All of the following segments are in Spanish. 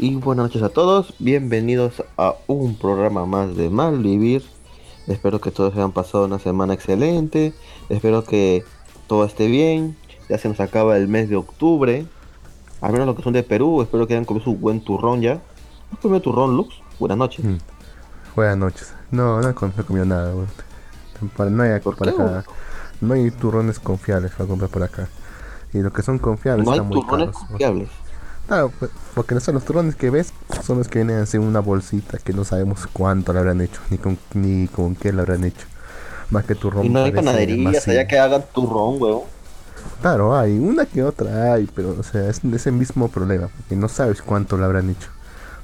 Y buenas noches a todos, bienvenidos a un programa más de Malvivir. Espero que todos hayan pasado una semana excelente, espero que todo esté bien. Ya se nos acaba el mes de octubre, al menos los que son de Perú, espero que hayan comido su buen turrón ya. ¿Has comido turrón, Lux? Buenas noches. Mm. Buenas noches. No, no he com- no he comido nada. Para- No hay ¿Por por qué, acá. No hay turrones confiables para comprar por acá. Y los que son confiables No hay están muy turrones caros. confiables. Claro, pues, porque no son los turrones que ves, son los que vienen así en una bolsita que no sabemos cuánto lo habrán hecho, ni con, ni con qué lo habrán hecho. Más que turrón. Y no hay panaderías allá que hagan turrón, weón. Claro, hay una que otra hay, pero o sea, es ese mismo problema, porque no sabes cuánto lo habrán hecho,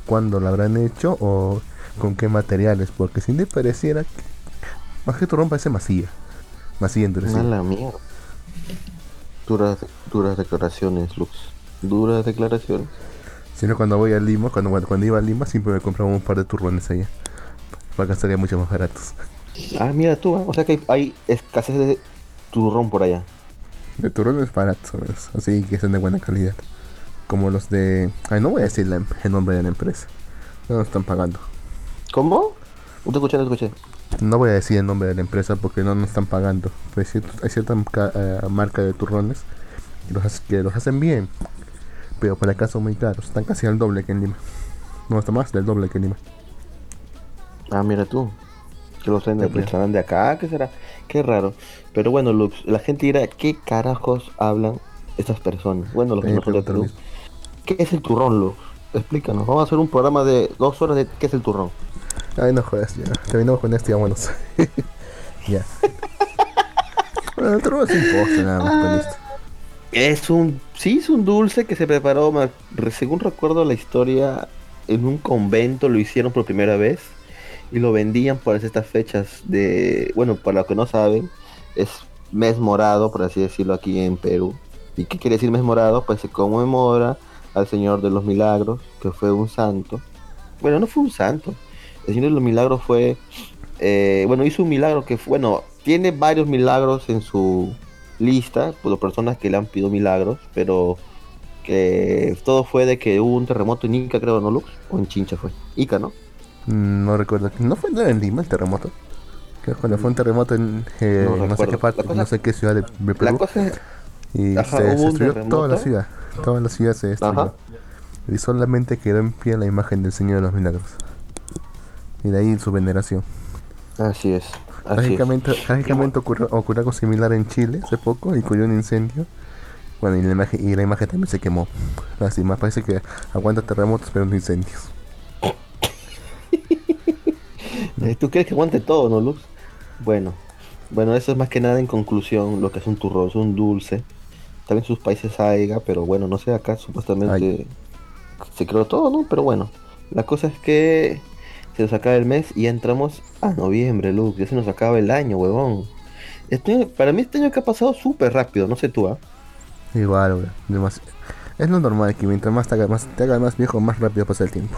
cuándo lo habrán hecho o con qué materiales, porque si te pareciera que más que turrón parece masilla, masilla endurecida. Mala mierda. Duras, duras declaraciones, Lux. Duras declaraciones. Si no, cuando voy a Lima, cuando, cuando iba a Lima, siempre me compraba un par de turrones allá, para que salían mucho más baratos. Ah, mira tú, ¿eh? o sea que hay, hay escasez de turrón por allá. De turrones baratos, así que son de buena calidad, como los de... Ay, no voy a decir la em- el nombre de la empresa, no nos están pagando. ¿Cómo? No te escuché, no te escuché. No voy a decir el nombre de la empresa porque no nos están pagando. Pues cier- hay cierta eh, marca de turrones que los, hace- que los hacen bien, pero por acá son muy caros. Están casi al doble que en Lima. No, está más del doble que en Lima. Ah, mira tú. Que los traen de, Ya, pues. estarán de acá, ¿qué será? Qué raro. Pero bueno, Lux, la gente dirá, ¿qué carajos hablan estas personas? Bueno, los que no lo Perú. ¿Qué es el turrón, Lux? Explícanos. Vamos a hacer un programa de dos horas de qué es el turrón. Ay, no jodas, ya. Terminamos con este, ya vámonos. ya. bueno, el turrón es un postre nada más, pues listo. Es un, sí, es un dulce que se preparó, según recuerdo la historia, en un convento lo hicieron por primera vez y lo vendían por estas fechas de, bueno, para los que no saben, es mes morado, por así decirlo, aquí en Perú. ¿Y qué quiere decir mes morado? Pues se conmemora al Señor de los Milagros, que fue un santo. Bueno, no fue un santo. El Señor de los Milagros fue, eh, bueno, hizo un milagro que, fue- bueno, tiene varios milagros en su lista por personas que le han pedido milagros, pero que todo fue de que hubo un terremoto en Ica, creo, ¿no, Lux? O en Chincha fue. Ica, ¿no? Mm, No recuerdo. ¿No fue en Lima el terremoto? Que cuando fue un terremoto en eh, No no, sé qué parte, cosa- no sé qué ciudad de, de La Perú. cosa es, Y Ajá, se, destruyó toda la ciudad. Toda la ciudad se destruyó. Ajá. Y solamente quedó en pie la imagen del Señor de los Milagros. Y de ahí su veneración. así es. Trágicamente, ocurrió, ocurrió algo similar en Chile hace poco y ocurrió un incendio. Bueno, y la imagen, y la imagen también se quemó. Así más parece que aguanta terremotos pero no incendios. ¿Tú crees que aguante todo, no, Lux? Bueno, bueno, eso es más que nada en conclusión lo que es un turrón, es un dulce. También en sus países haiga, pero bueno, no sé, acá supuestamente se creó todo, ¿no? Pero bueno, la cosa es que se nos acaba el mes y ya entramos a noviembre, Lux, ya se nos acaba el año, huevón. Este para mí este año que ha pasado súper rápido, no sé tú, ¿ah? Igual, güey, demasi- Es lo normal que mientras más te hagas más, te hagas más viejo, más rápido pasa el tiempo.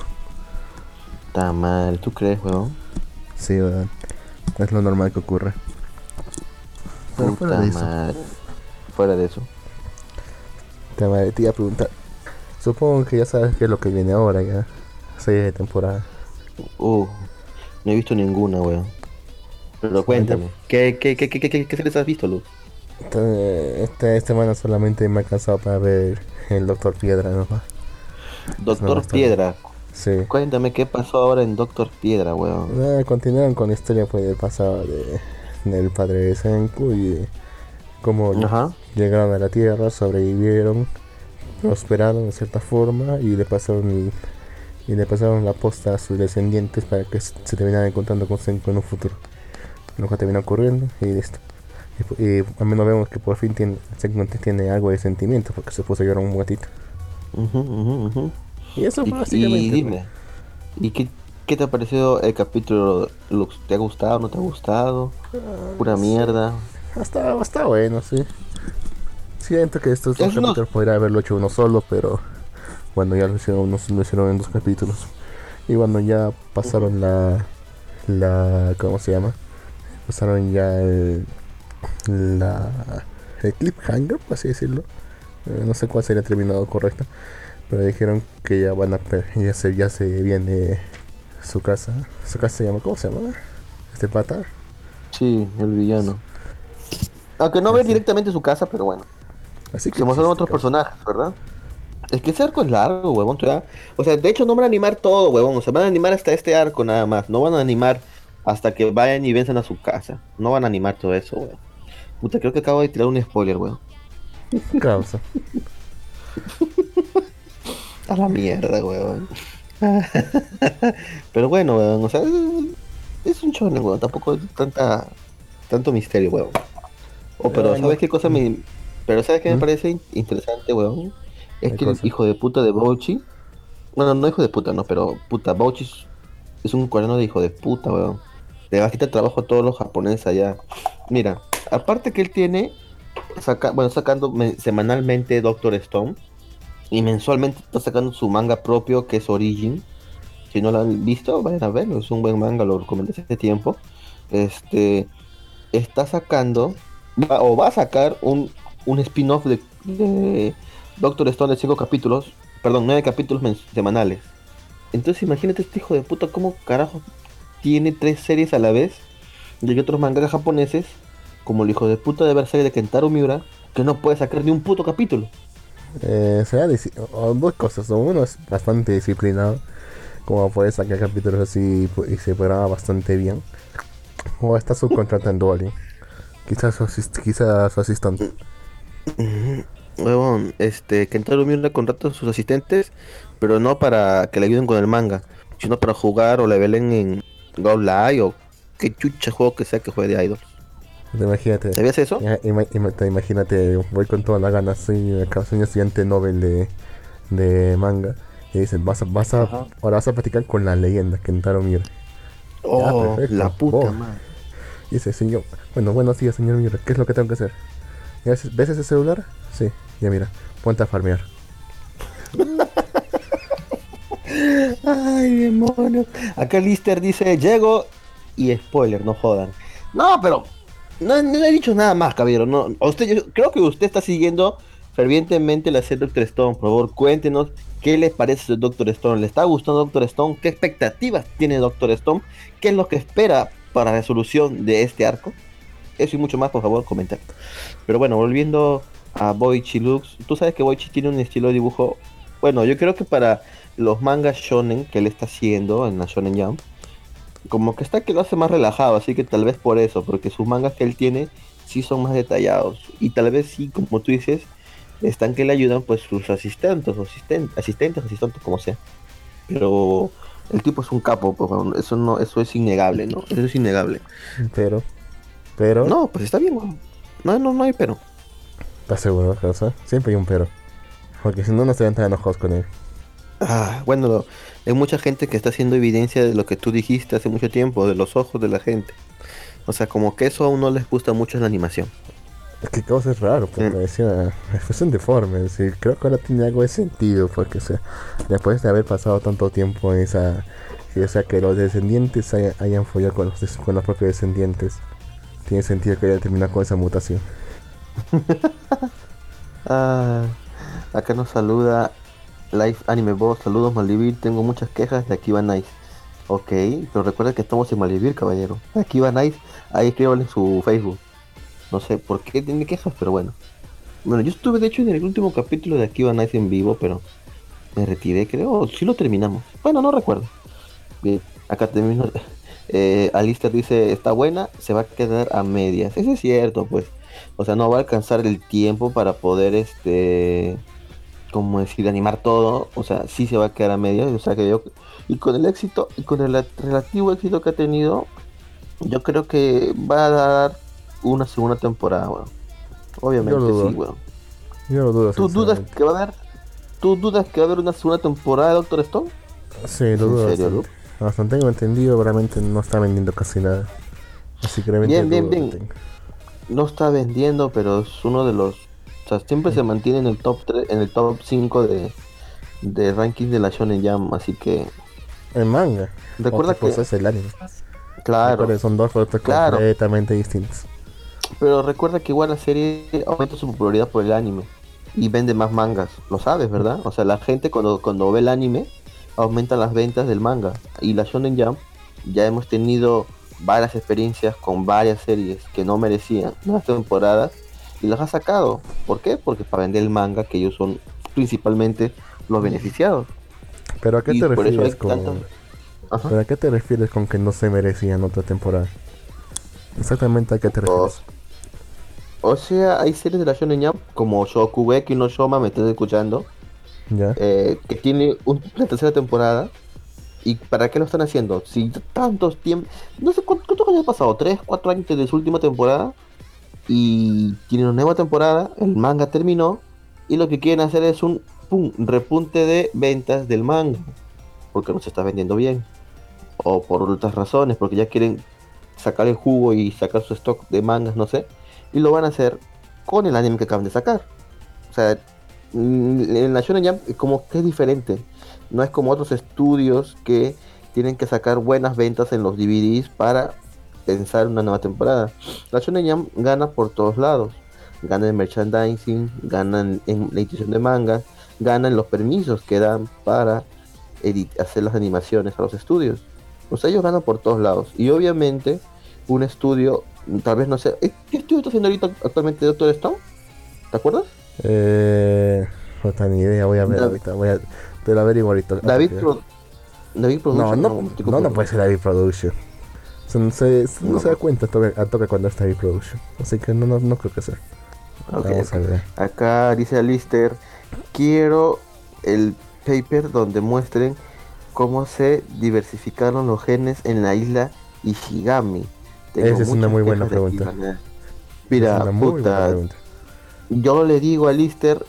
Está mal, ¿tú crees, huevón? Sí, weón. Es lo normal que ocurre. Pero Puta fuera de eso, madre. Fuera de eso. te, iba a preguntar. Supongo que ya sabes qué es lo que viene ahora ya. Serie de temporada. Uh, no he visto ninguna, weón. Pero cuéntame, ¿qué, qué, qué, qué, qué, qué, qué series has visto, Luz? Esta, esta semana solamente me ha cansado para ver el Doctor Piedra, ¿no? Doctor Piedra. Sí. Cuéntame qué pasó ahora en Doctor Piedra, weón. Nada, continuaron con la historia pues, del pasado de, del padre de Senku y cómo Ajá. llegaron a la Tierra, sobrevivieron, prosperaron de cierta forma y le pasaron el- y le pasaron la posta a sus descendientes para que se terminaran encontrando con Senku en un futuro. Lo que terminó ocurriendo y listo. Y, y al menos vemos que por fin tiene, Senku tiene algo de sentimiento porque se puso a llorar un gatito. Ujú, ujú, ujú. Y eso Y, fue básicamente. y dime, ¿y qué, qué te ha parecido el capítulo, Lux? ¿Te ha gustado, no te ha gustado? Pura mierda. Está, está bueno, sí. Siento que estos dos Es capítulos podría haberlo hecho uno solo, pero Cuando ya lo hicieron, unos- lo hicieron en dos capítulos. Y cuando ya pasaron la. la ¿Cómo se llama? Pasaron ya el. La. El cliffhanger, por así decirlo. Eh, no sé cuál sería el terminado correcto. Pero dijeron que ya van a. Ya se, ya se viene su casa. Su casa se llama. ¿Cómo se llama? Este pata. Sí, el villano. Aunque no ve directamente su casa, pero bueno. Así que. Se mostraron existe, otros personajes, ¿verdad? Es que ese arco es largo, huevón. O sea, de hecho no van a animar todo, huevón. O sea, van a animar hasta este arco nada más. No van a animar hasta que vayan y venzan a su casa. No van a animar todo eso, huevón. Puta, creo que acabo de tirar un spoiler, huevón. Causa. A la mierda, huevón. Pero bueno, huevón. O sea, es- un shonen, huevón. Tampoco es tanta, tanto misterio, huevón. Oh, pero ¿sabes no- qué cosa me... Pero ¿sabes qué me ¿Mm? parece in- interesante, huevón? Es ¿Qué que el hijo de puta de Bouchi... Bueno, no hijo de puta, no, pero puta, Bouchi es- un coreano de hijo de puta, weón. Le va a quitar trabajo a todos los japoneses allá. Mira, aparte que él tiene, saca, bueno, sacando me- semanalmente Doctor Stone y mensualmente está sacando su manga propio que es Origin. Si no lo han visto, vayan a verlo, es un buen manga, lo recomendé hace tiempo. Este está sacando, va- o va a sacar un, un spin-off de, Doctor Stone de 5 capítulos, perdón, 9 capítulos semanales. Entonces imagínate este hijo de puta cómo carajo tiene tres series a la vez y hay otros mangas japoneses, como el hijo de puta de Berserk de Kentaro Miura, que no puede sacar ni un puto capítulo. Eh, o dos cosas. Uno es bastante disciplinado, como puede sacar capítulos así y se programa bastante bien. O está subcontratando alguien. Quizás su, asist- quizás su asistente. Huevón, este, Kentaro Miura contrata a sus asistentes, pero no para que le ayuden con el manga, sino para jugar o levelen en Go Live o qué chucha juego que sea que juegue de Idol. Te Imagínate. ¿Sabías eso? ima- ima- imagínate, voy con toda la ganas, soy, soy un estudiante Nobel de, de manga. Y dicen, vas a, vas a, Ajá. ahora vas a practicar con la leyenda Kentaro Miura. Oh, la puta Oh. madre. Dice, señor, bueno, buenos días, señor Miura, ¿qué es lo que tengo que hacer? ¿Ya ves, ¿Ves ese celular? Sí, ya mira, ponte a farmear. Ay, demonios. Acá Lister dice, llego y spoiler, no jodan. No, pero no, no he dicho nada más, caballero. No, usted, yo creo que usted está siguiendo fervientemente la serie Doctor Stone. Por favor, cuéntenos qué le parece el Doctor Stone. ¿Le está gustando Doctor Stone? ¿Qué expectativas tiene Doctor Stone? ¿Qué es lo que espera para la resolución de este arco? Eso y mucho más, por favor, comentar. Pero bueno, volviendo a Boichi Lux, tú sabes que Boichi tiene un estilo de dibujo. Bueno, yo creo que para los mangas shonen que él está haciendo en la Shonen Jump, como que está que lo hace más relajado, así que tal vez por eso, porque sus mangas que él tiene sí son más detallados. Y tal vez sí, como tú dices, están que le ayudan pues sus asistentes, o asisten- asistentes, asistentes, como sea. Pero el tipo es un capo, pues, eso no, eso es innegable, ¿no? Eso es innegable. Pero, pero, No, pues está bien. No, no, no hay pero. ¿estás seguro, Rosa? Siempre hay un pero. Porque si no, no estarían tan enojados con él. Ah, bueno, lo- hay mucha gente que está haciendo evidencia de lo que tú dijiste hace mucho tiempo, de los ojos de la gente. O sea, como que eso aún no les gusta mucho en la animación. Es que causa es raro, porque Mm. decía, es un deforme, decir, creo que ahora tiene algo de sentido, porque o sea, después de haber pasado tanto tiempo en esa, o sea, que los descendientes hayan, hayan follado con los, con los propios descendientes, tiene sentido que haya terminado con esa mutación. Ah, acá nos saluda Live Anime Boss. Saludos Malvivir. Tengo muchas quejas de Akiba Nice. Ok, pero recuerda que estamos en Malvivir, caballero. Akiba Nice, ahí escríbanle en su Facebook. No sé por qué tiene quejas, pero bueno. Bueno, yo estuve de hecho en el último capítulo de Akiba Nice en vivo, pero me retiré, creo. Sí lo terminamos. Bueno, no recuerdo. Bien, acá termino. Eh, Alistair dice, está buena, se va a quedar a medias. Eso es cierto, pues. O sea, no va a alcanzar el tiempo para poder, este, como decir, animar todo. O sea, sí se va a quedar a medias. O sea, que yo, y con el éxito, y con el relativo éxito que ha tenido, yo creo que va a dar una segunda temporada, weón. Obviamente sí, weón. Yo lo dudo. ¿Tú dudas que va a haber? ¿Tú dudas que va a haber una segunda temporada de Doctor Stone? Sí, lo ¿En dudo. serio, bastante. Tengo entendido, realmente no está vendiendo casi nada. Así que realmente Bien, bien, bien. no está vendiendo, pero es uno de los. O sea, siempre se mantiene en el top 3, en el top 5 de, de ranking de la Shonen Jam, así que El manga. recuerda cosa que es el anime. claro, Recuerda son dos productos Claro. completamente distintos. pero recuerda que igual la serie aumenta su popularidad por el anime y vende más mangas, lo sabes, ¿verdad? O sea, la gente cuando cuando ve el anime aumenta las ventas del manga y la Shonen Jam ya hemos tenido varias experiencias con varias series que no merecían nuevas temporadas y las ha sacado. ¿Por qué? Porque para vender el manga que ellos son principalmente los beneficiados. Pero a qué Y te refieres con. tantas- Ajá. ¿Pero a qué te refieres con que no se merecían otra temporada? Exactamente a qué te refieres. O sea, hay series de la Shonen Jump como Shokugeki no Shoma, me estás escuchando, ¿Ya? eh, que tiene un- una tercera temporada. ¿Y para qué lo están haciendo? Si tantos tiempos... No sé cuánto- cuántos años ha pasado, ¿3, 4 años desde su última temporada? Y tiene una nueva temporada, el manga terminó, y lo que quieren hacer es un pum, repunte de ventas del manga, porque no se está vendiendo bien. O por otras razones, porque ya quieren sacar el jugo y sacar su stock de mangas, no sé. Y lo van a hacer con el anime que acaban de sacar. O sea, mm, en la Shonen como que es diferente. No es como otros estudios que tienen que sacar buenas ventas en los DVDs para pensar una nueva temporada. La Shonen Jump gana por todos lados. Gana en merchandising, gana en, en la edición de mangas, gana en los permisos que dan para hacer las animaciones a los estudios. O sea, ellos ganan por todos lados. Y obviamente, un estudio, tal vez no sé. ¿qué estudio está haciendo ahorita actualmente Doctor Stone? ¿Te acuerdas? Eh. No tengo ni idea, voy a ver David- ahorita. Voy a, te la averiguo ahorita. David, Pro- David No, Production. no, no, no confundiendo. puede ser David Production. Sea, no se, no No. se da cuenta a toque, a toque cuando es David Production. Así que no, no, no creo que sea. Ok, Vamos a ver. Acá dice Alister, quiero el paper donde muestren cómo se diversificaron los genes en la isla Ishigami. Tengo Esa es una muy buena pregunta. Mira, puta, pregunta. yo le digo a Lister,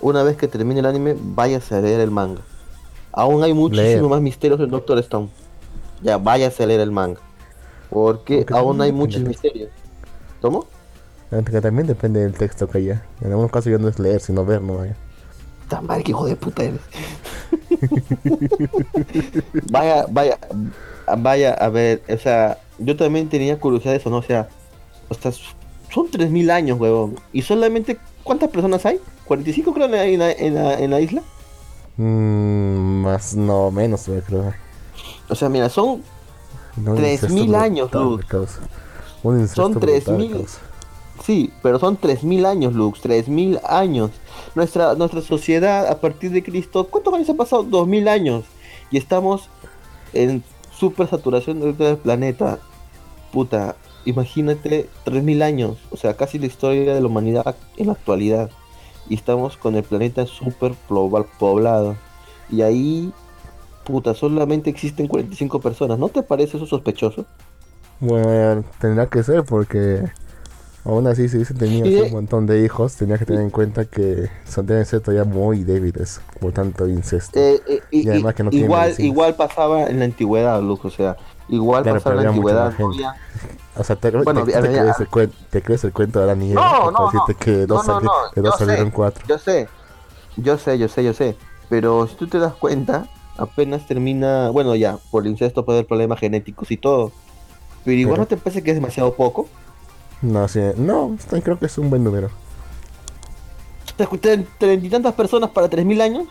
una vez que termine el anime, váyase a leer el manga. Aún hay muchísimo Leer. más misterios en Doctor Stone. Ya, váyase a leer el manga. Porque Aunque aún hay muchos misterios. ¿Cómo? Aunque también depende del texto que haya. En algunos casos ya no es leer, sino ver, no vaya. Tan mal que hijo de puta eres. vaya, vaya, vaya, a ver, o sea, yo también tenía curiosidad de eso, ¿no? O sea, o sea, son 3.000 años, huevón. ¿Y solamente cuántas personas hay? ¿45 creo en la, en la, en la- en la isla? Mm, más, no, menos, creo. O sea, mira, son No, un 3000 incesto años, Son brutal, 3000. causa. Sí, pero son 3.000 años, Lux, 3.000 años. Nuestra, nuestra sociedad a partir de Cristo, ¿cuántos años han pasado? 2.000 años. Y estamos en super saturación del planeta. Puta, imagínate 3.000 años. O sea, casi la historia de la humanidad en la actualidad. Y estamos con el planeta super global poblado. Y ahí, puta, solamente existen 45 personas. ¿No te parece eso sospechoso? Bueno, tendrá que ser porque aún así si se tenías Y de- un montón de hijos, tenías que tener en cuenta que son deben ser todavía muy débiles por tanto incesto. Eh, eh, y- Y además que no igual, igual pasaba en la antigüedad, Luke, o sea, igual Claro, pasaba en la antigüedad. no había- o sea, te, bueno, te- te crees el cuen- te crees el cuento de la niña No, no, decirte que dos, No, no, sali- no, dos yo sé. salieron cuatro. Yo sé, yo sé, yo sé, yo sé. Pero si tú te das cuenta, apenas termina, bueno, ya, por el incesto puede haber problemas genéticos y todo. Pero igual Pero- no te parece que es demasiado poco. No, sí, no, creo que es un buen número. ¿Tre- ¿Treinta y tantas personas para 3.000 años?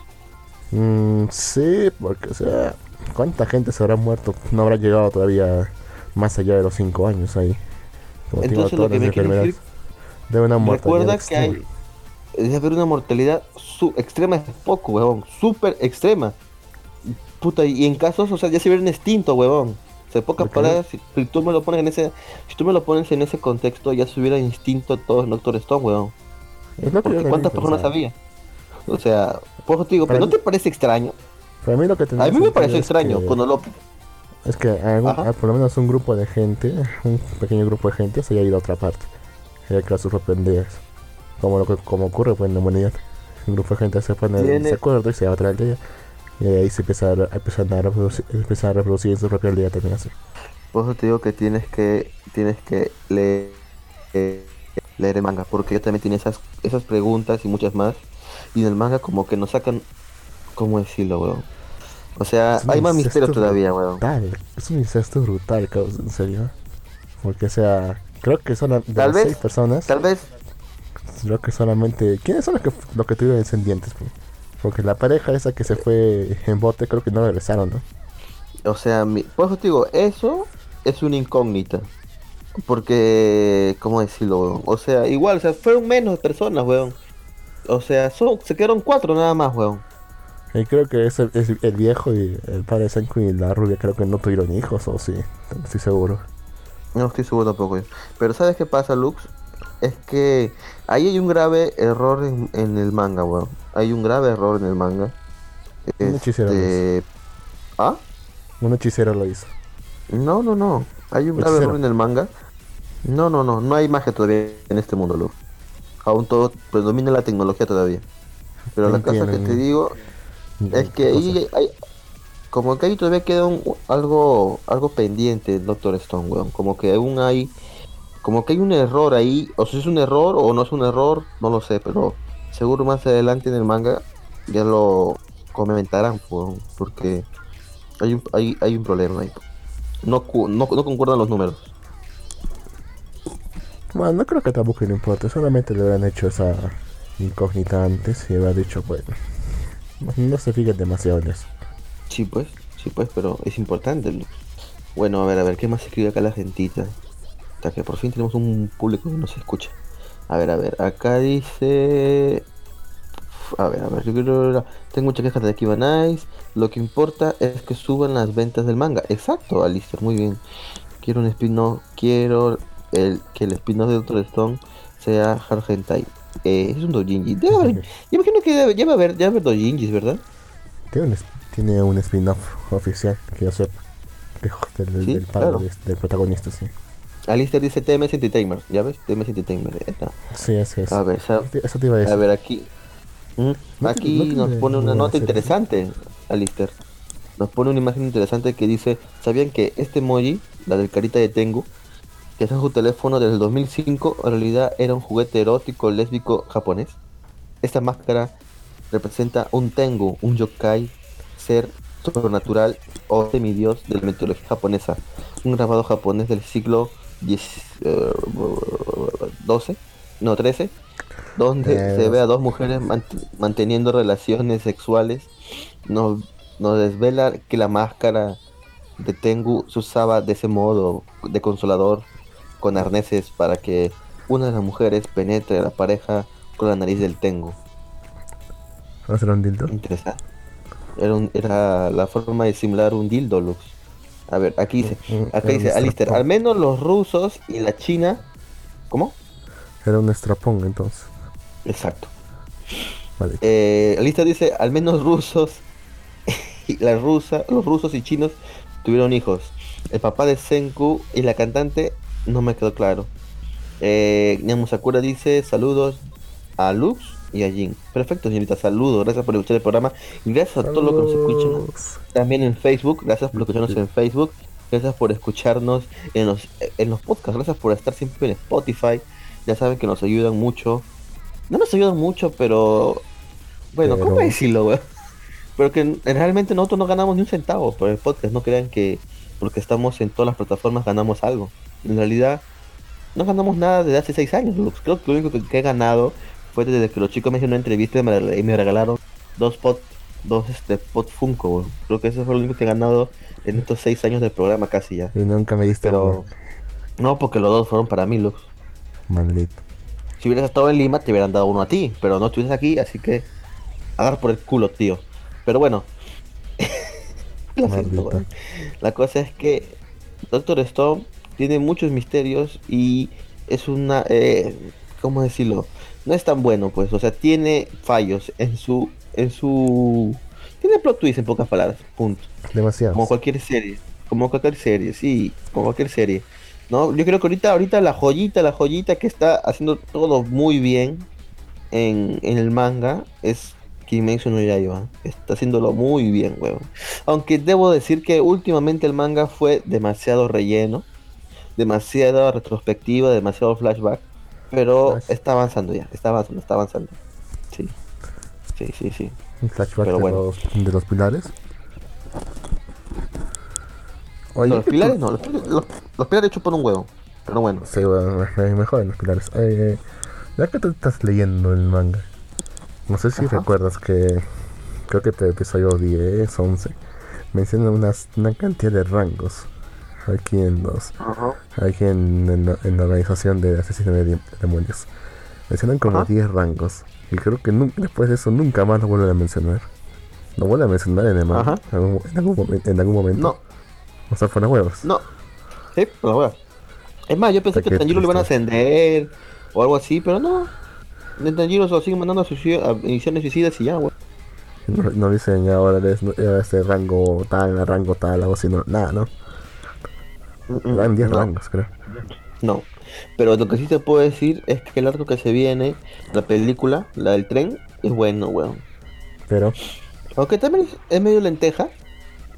Mm, sí, porque, o sea, ¿cuánta gente se habrá muerto? No habrá llegado todavía más allá de los cinco años ahí. Como te Entonces lo que me decir, De una mortalidad recuerda que hay, debe haber una mortalidad su extrema, es poco, huevón, súper extrema. Puta, y en casos, o sea, ya se hubieran extinto, huevón. O sea, pocas palabras, si, si tú me lo pones en ese, si tú me lo pones en ese contexto, ya se hubieran extinto todos en Doctor Stone, huevón. Es lo que yo Porque también ¿cuántas personas pensaba. había? O sea, por eso te digo, ¿pero no te parece extraño? Para mí lo que tendría A mí me pareció extraño que- cuando lo... Es que algún- por lo menos un grupo de gente, un pequeño grupo de gente se haya ido a otra parte. Haya creado sus propias. Como lo que como ocurre pues, en la humanidad. Un grupo de gente se pone de acuerdo y se va a otra aldea. Y ahí se empieza a, a- reproducir, a reproducir en su propia aldea también así. Por eso te digo que tienes que tienes que leer, eh, leer el manga, porque yo también tenía esas, esas preguntas y muchas más. Y en el manga como que nos sacan ¿Cómo decirlo, weón? O sea, hay más misterios todavía, weón. Brutal, es un incesto brutal, cabrón, en serio. Porque, o sea, creo que son de Tal las vez- seis personas, Tal vez, creo que solamente. ¿Quiénes son los que, los que tuvieron descendientes? po? Porque la pareja esa que se fue en bote, creo que no regresaron, ¿no? o sea, mi, por eso te digo, eso es una incógnita. Porque, ¿cómo decirlo, weón? O sea, igual, o sea, fueron menos personas, weón. O sea, son, se quedaron cuatro nada más, weón. Y creo que es el, es el viejo y el padre de Senku y la rubia, creo que no tuvieron hijos, o sí, no estoy seguro. No estoy seguro tampoco. yo. Pero ¿sabes qué pasa, Lux? Es que ahí hay un grave error en, en el manga, weón. Hay un grave error en el manga. Un hechicero Este, ¿Ah? Un hechicero lo hizo. No, no, no. Hay un grave Hechicero. error en el manga. No, no, no. No hay magia todavía en este mundo, Lux. Aún todo predomina la tecnología todavía. Pero la cosa que te digo es que ahí hay, como que ahí todavía queda un, algo algo pendiente en Doctor Stone, weón. Como que aún hay como que hay un error ahí, o si es un error o no es un error, no lo sé, pero seguro más adelante en el manga ya lo comentarán, porque hay un, hay, hay un problema ahí. No, no, no concuerdan los números. Bueno, no creo que tampoco le importe, solamente le habrán hecho esa incógnita antes y habrá dicho, bueno, no, se fijen demasiado en eso. Sí, pues, sí, pues, pero es importante. Bueno, a ver, a ver, ¿qué más escribe acá la gentita? Hasta que por fin tenemos un público que nos escucha. A ver, a ver, acá dice... A ver, a ver, tengo muchas quejas de Akiba Nice. Lo que importa es que suban las ventas del manga. Exacto, Alistair, muy bien. Quiero un spin-off, quiero el, que el spin-off de Doctor Stone sea Hargentai. Eh, es un doujinji. Debe haber, yo imagino que debe, ya va a haber, ya va a haber doujinjis, ¿verdad? Tiene un, es- tiene un spin-off oficial, que yo sepa, que del, Sí, del padre claro. de- del protagonista, sí. Alistair dice TMS Entertainment, ¿ya ves? TMS Entertainment. está. Sí, así es. A ver, Eso te iba a decir. a ver aquí. Mm, No Aquí no nos pone una nota interesante, Alistair. Nos pone una imagen interesante que dice, ¿sabían que este emoji, la del carita de Tengu, que está en su teléfono desde el 2005, en realidad era un juguete erótico lésbico japonés? Esta máscara representa un Tengu, un yokai, ser sobrenatural o semidios de la mitología japonesa. Un grabado japonés del siglo 12, no 13, donde Eh, se ve a dos mujeres mant- manteniendo relaciones sexuales. Nos, nos desvela que la máscara de Tengu se usaba de ese modo, de consolador, con arneses para que una de las mujeres penetre a la pareja con la nariz del Tengu. ¿Va a ser un dildo? Interesante. Era, un- era la forma de simular un dildo, Lux. A ver, aquí dice, acá dice strapón. al menos los rusos y la China. ¿Cómo? Era un estrapón entonces. Exacto. Vale. Eh, Alistair dice, al menos rusos y la rusa, los rusos y chinos tuvieron hijos. El papá de Senku y la cantante no me quedó claro. Eh, Sakura dice, saludos a Lux y a Jin. Perfecto, señorita, saludos, gracias por escuchar el programa y gracias a todos los que nos escuchan también en Facebook, gracias por escucharnos en Facebook, gracias por escucharnos en los, en los podcasts, gracias por estar siempre en Spotify, ya saben que nos ayudan mucho, no nos ayudan mucho, pero bueno, ¿cómo decirlo, weón? Pero que realmente nosotros no ganamos ni un centavo por el podcast, no crean que porque estamos en todas las plataformas ganamos algo, en realidad no ganamos nada desde hace seis años, Lux. creo que lo único que he ganado fue desde que los chicos me hicieron una entrevista y me, regalaron dos pod, dos este pod Funko, creo que eso fue lo único que he ganado en estos seis años del programa casi ya. Y nunca me diste Pero uno. no, porque los dos fueron para mí, Lux. Maldito. Si hubieras estado en Lima, te hubieran dado uno a ti, pero no estuvieras aquí, así que agarra por el culo, tío. Pero bueno, Lo siento, la cosa es que Doctor Stone tiene muchos misterios y es una, eh, ¿cómo decirlo? No es tan bueno, pues, o sea, tiene fallos en su, en su, tiene plot twist en pocas palabras, punto. Demasiado. Como cualquier serie. Como cualquier serie, sí. Como cualquier serie. ¿No? Yo creo que ahorita, ahorita la joyita, la joyita que está haciendo todo muy bien en, en el manga es Kimetsu no Yaiba. Está haciéndolo muy bien, weón. Aunque debo decir que últimamente el manga fue demasiado relleno. Demasiada retrospectiva, demasiado flashback. Pero está avanzando ya. Está avanzando, está avanzando. Sí. Sí, sí, sí. Un flashback Pero de, bueno. los, de los pilares. Oye, No, los ¿qué pilares tú- no, los, pilares- los, los pilares chupan un huevo. Pero bueno. Sí, bueno, me- mejor en los pilares. Eh, ya que tú estás leyendo el manga, no sé si Ajá. recuerdas que creo que te episodio 10, 11, menciona unas, una cantidad de rangos aquí en los aquí en, en la, en la organización de asesinos de dem- demonios. Mencionan como Ajá. 10 rangos. Y creo que nu- después de eso nunca más lo vuelven a mencionar. Lo vuelven a mencionar en el manga. Ajá. En algún, en algún momen- en algún momento. No, O sea, fuera huevos. no. Sí, la hueva. Es más, yo pensé que Tanjiro lo iban a ascender o algo así, pero no. Tanjiro se lo siguen mandando a, suicida- a misiones suicidas y ya, weón. No, no dicen ahora este rango tal, rango tal, algo así. No, nada, ¿no? Dan 10 no, rangos, creo. no. Pero lo que sí te puedo decir es que el arco que se viene, la película, la del tren, es bueno, weón. Pero, Aunque también es, medio lenteja.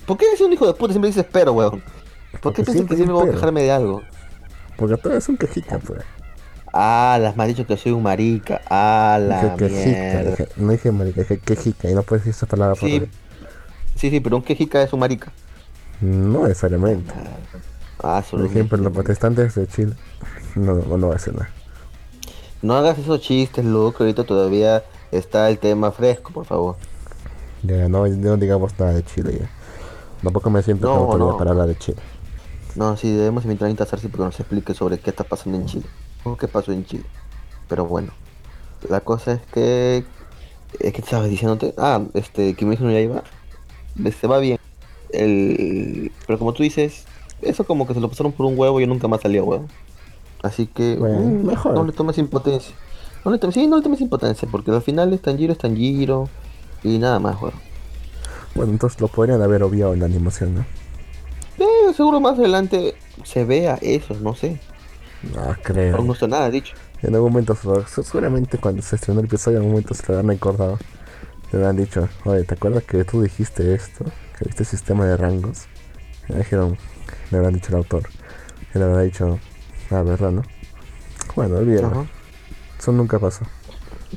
¿Por qué eres un hijo de puta siempre dices pero, weón? ¿Por Porque qué piensas que siempre voy a quejarme de algo? porque todo es un quejita, pues. Ah, las me has dicho que soy un marica. Ah, la Dije mierda. dije- no dije marica, dije quejita. Y no puedes decir esa palabra por Sí, ahí. sí, sí, pero un quejica es un marica. No necesariamente. Ah, Por solo ejemplo, un- los protestantes de Chile. No, no, no va a ser nada. No hagas esos chistes, Luke, que ahorita todavía está el tema fresco, por favor. Ya, no, no digamos nada de Chile ya. Tampoco me siento No, con autoridad no. para hablar de Chile. No, sí, debemos invitar a Sarsi porque nos explique sobre qué está pasando en Chile. O qué pasó en Chile. Pero bueno, la cosa es que... Es que te estabas diciéndote... Ah, este, Kimetsu no Yaiba. Se va bien. El... Pero como tú dices, eso como que se lo pasaron por un huevo y nunca más salió huevo. Así que... Bueno, mm, mejor. No le tomes impotencia. No le tomes, sí, no le tomes impotencia porque al final es Tanjiro, es Tanjiro. Y nada más, huevo. Bueno, entonces lo podrían haber obviado en la animación, ¿no? Eh, seguro más adelante se vea eso, no sé. No creo. No está nada dicho. En algún momento, se- seguramente cuando se estrenó el episodio, en algún momento se lo han recordado. Le han dicho, oye, ¿te acuerdas que tú dijiste esto? Que este sistema de rangos. Y le dijeron, le habrán dicho el autor. Y le habrá dicho, ah, verdad, ¿no? Bueno, olvídalo. Ajá. Eso nunca pasó.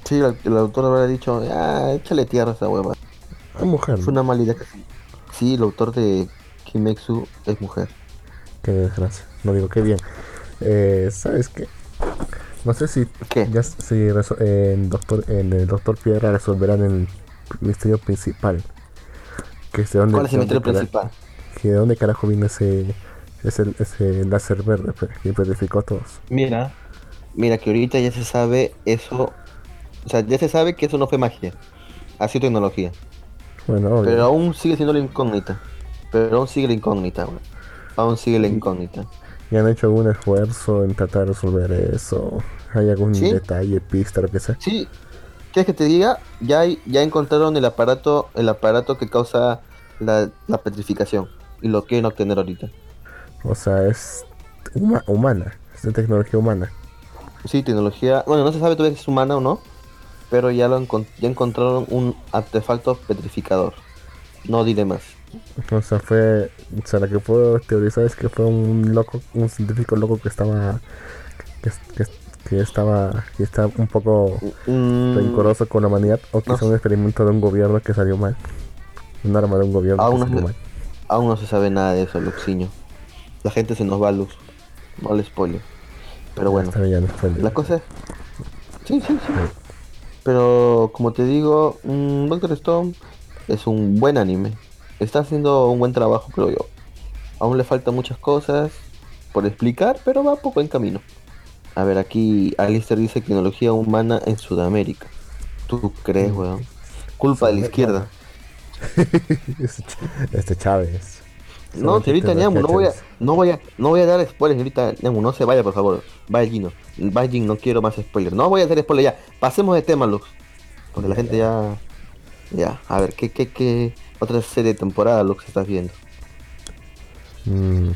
Sí, el, el autor habrá dicho, ah, échale tierra a esa hueva. Es mujer, ¿no? una mala idea que sí. Sí, el autor de Kimetsu es mujer. Qué desgracia. No digo, qué bien. Eh, ¿Sabes qué? No sé si ¿Qué? ya si en doctor en el doctor Piedra resolverán el misterio principal. Que es de dónde, ¿Cuál es el misterio principal? De dónde carajo vino ese ese, ese láser verde pe, que petrificó a todos. Mira, mira que ahorita ya se sabe eso. O sea, ya se sabe que eso no fue magia. Ha sido tecnología. Bueno, obvio. Pero aún sigue siendo la incógnita. Pero aún sigue la incógnita, güey. Aún sigue la incógnita. ¿Y han hecho algún esfuerzo en tratar de resolver eso? ¿Hay algún Sí. detalle, pista, lo que sea? Sí, ¿quieres que te diga? Ya, hay- ya encontraron el aparato, el aparato que causa la, la petrificación. Y lo quieren obtener ahorita. O sea, es huma- humana, es de tecnología humana. Sí, tecnología. Bueno, no se sabe todavía si es humana o no. Pero ya lo encon- ya encontraron un artefacto petrificador. No diré más. O sea, fue. O sea, lo que puedo teorizar es que fue un loco, un científico loco que estaba. que, que, que estaba. que está un poco Mm, rencoroso con la humanidad, o quizá no un experimento de un gobierno que salió mal. Un arma de un gobierno Aún que salió mal. Aún no se sabe nada de eso, Luxiño. La gente se nos va a luz. No le spoiler. Pero bueno. La cosa es... Sí, sí, sí. Pero como te digo, mm, Doctor Stone es un buen anime. Está haciendo un buen trabajo, creo yo. Aún le faltan muchas cosas por explicar, pero va poco en camino. A ver, aquí Alistair dice tecnología humana en Sudamérica. ¿Tú crees, weón? Culpa de la izquierda. este, este Chávez. No, señorita no voy a, no voy a, no voy a dar spoilers, señorita Ñamu, no se vaya, por favor. Vaya Gino, vaya Gino, no quiero más spoilers. No voy a hacer spoilers ya. Pasemos de tema, Lux. Porque la gente ya, ya, a ver, ¿qué, qué, qué otra serie de temporada, Lux, estás viendo? Mm,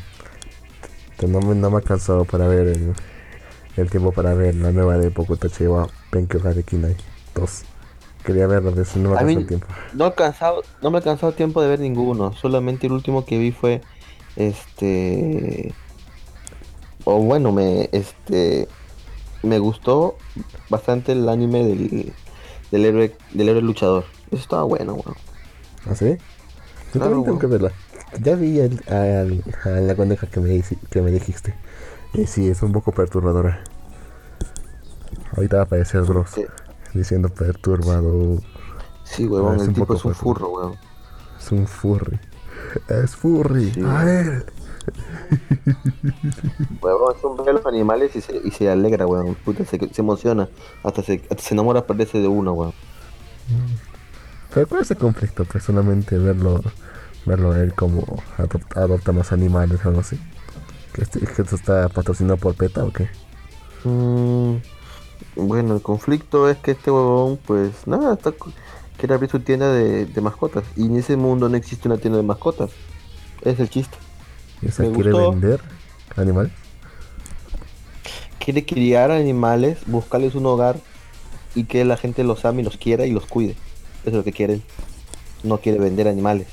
no, me, no me ha alcanzado para ver el, el tiempo para ver la nueva de Bokuto Chiwa Penkyo Harekinai 2. Quería verlo, pero no me alcanzó el tiempo. No he alcanzado, no me ha alcanzado tiempo de ver ninguno. Solamente el último que vi fue, este, o bueno, me, este, me gustó bastante el anime del, del héroe, del héroe luchador. Eso estaba bueno, weón. ¿Ah, sí? Yo también tengo que verla. Ya vi el- al- a la coneja que me, que me dijiste. Y sí, es un poco perturbadora. Ahorita va a aparecer Dross Sí. Diciendo perturbado. Sí, weón, es el tipo es un fuerte. furro, weón. Es un furry. Es furry. Sí. A ver. Weón, es un a los animales y se, y se alegra, weón. Puta, se, se emociona. Hasta se, hasta se enamora, parece de uno, weón. Pero ¿cuál es el conflicto? Personalmente verlo, verlo a él como adop- adopta más animales o algo así. ¿Que, este, que esto está patrocinado por PETA o qué? Mm, bueno, el conflicto es que este huevón, pues nada, está, quiere abrir su tienda de, de mascotas. Y en ese mundo no existe una tienda de mascotas. Es el chiste. O sea, Me quiere gustó. vender animales. Quiere criar animales, buscarles un hogar y que la gente los ame y los quiera y los cuide. Eso es lo que quiere él. No quiere vender animales.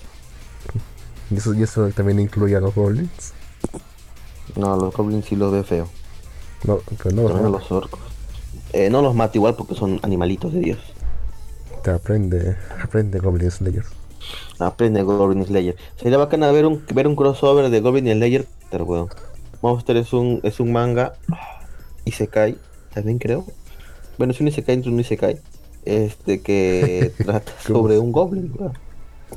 Y eso, y eso también incluye a los goblins. No, los goblins sí los ve feo. No, pero no mata. los orcos. Eh, no los mata igual porque son animalitos de Dios. Te aprende, aprende Goblin Slayer. Aprende Goblin Slayer. Sería bacana ver un, ver un crossover de Goblin Slayer, pero weón. Monster es un, es un manga. Y se cae, también creo. Bueno, es un Isekai entre un Isekai. Este que trata sobre un Goblin.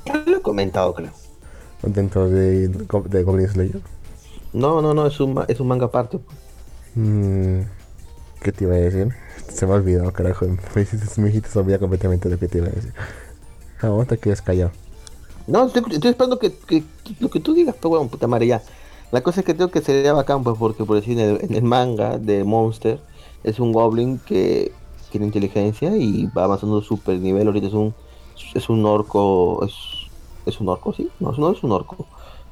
Ya lo he comentado, creo. Dentro de, de Goblin Slayer. No, no, no, es un, es un manga aparte. pues. ¿Qué te iba a decir? Se me ha olvidado, carajo. Me hiciste, me hiciste olvidar completamente de lo que te iba a decir. Ah, vos te quedas callado. No, estoy, estoy esperando que, que- que lo que tú digas, pero weón, puta madre, ya. La cosa es que tengo que sería bacán, pues, porque por decir, en el, en el manga de Monster, es un Goblin que tiene inteligencia y va avanzando super nivel. Ahorita es un, es un orco, es, es un orco, sí, no, no es un orco.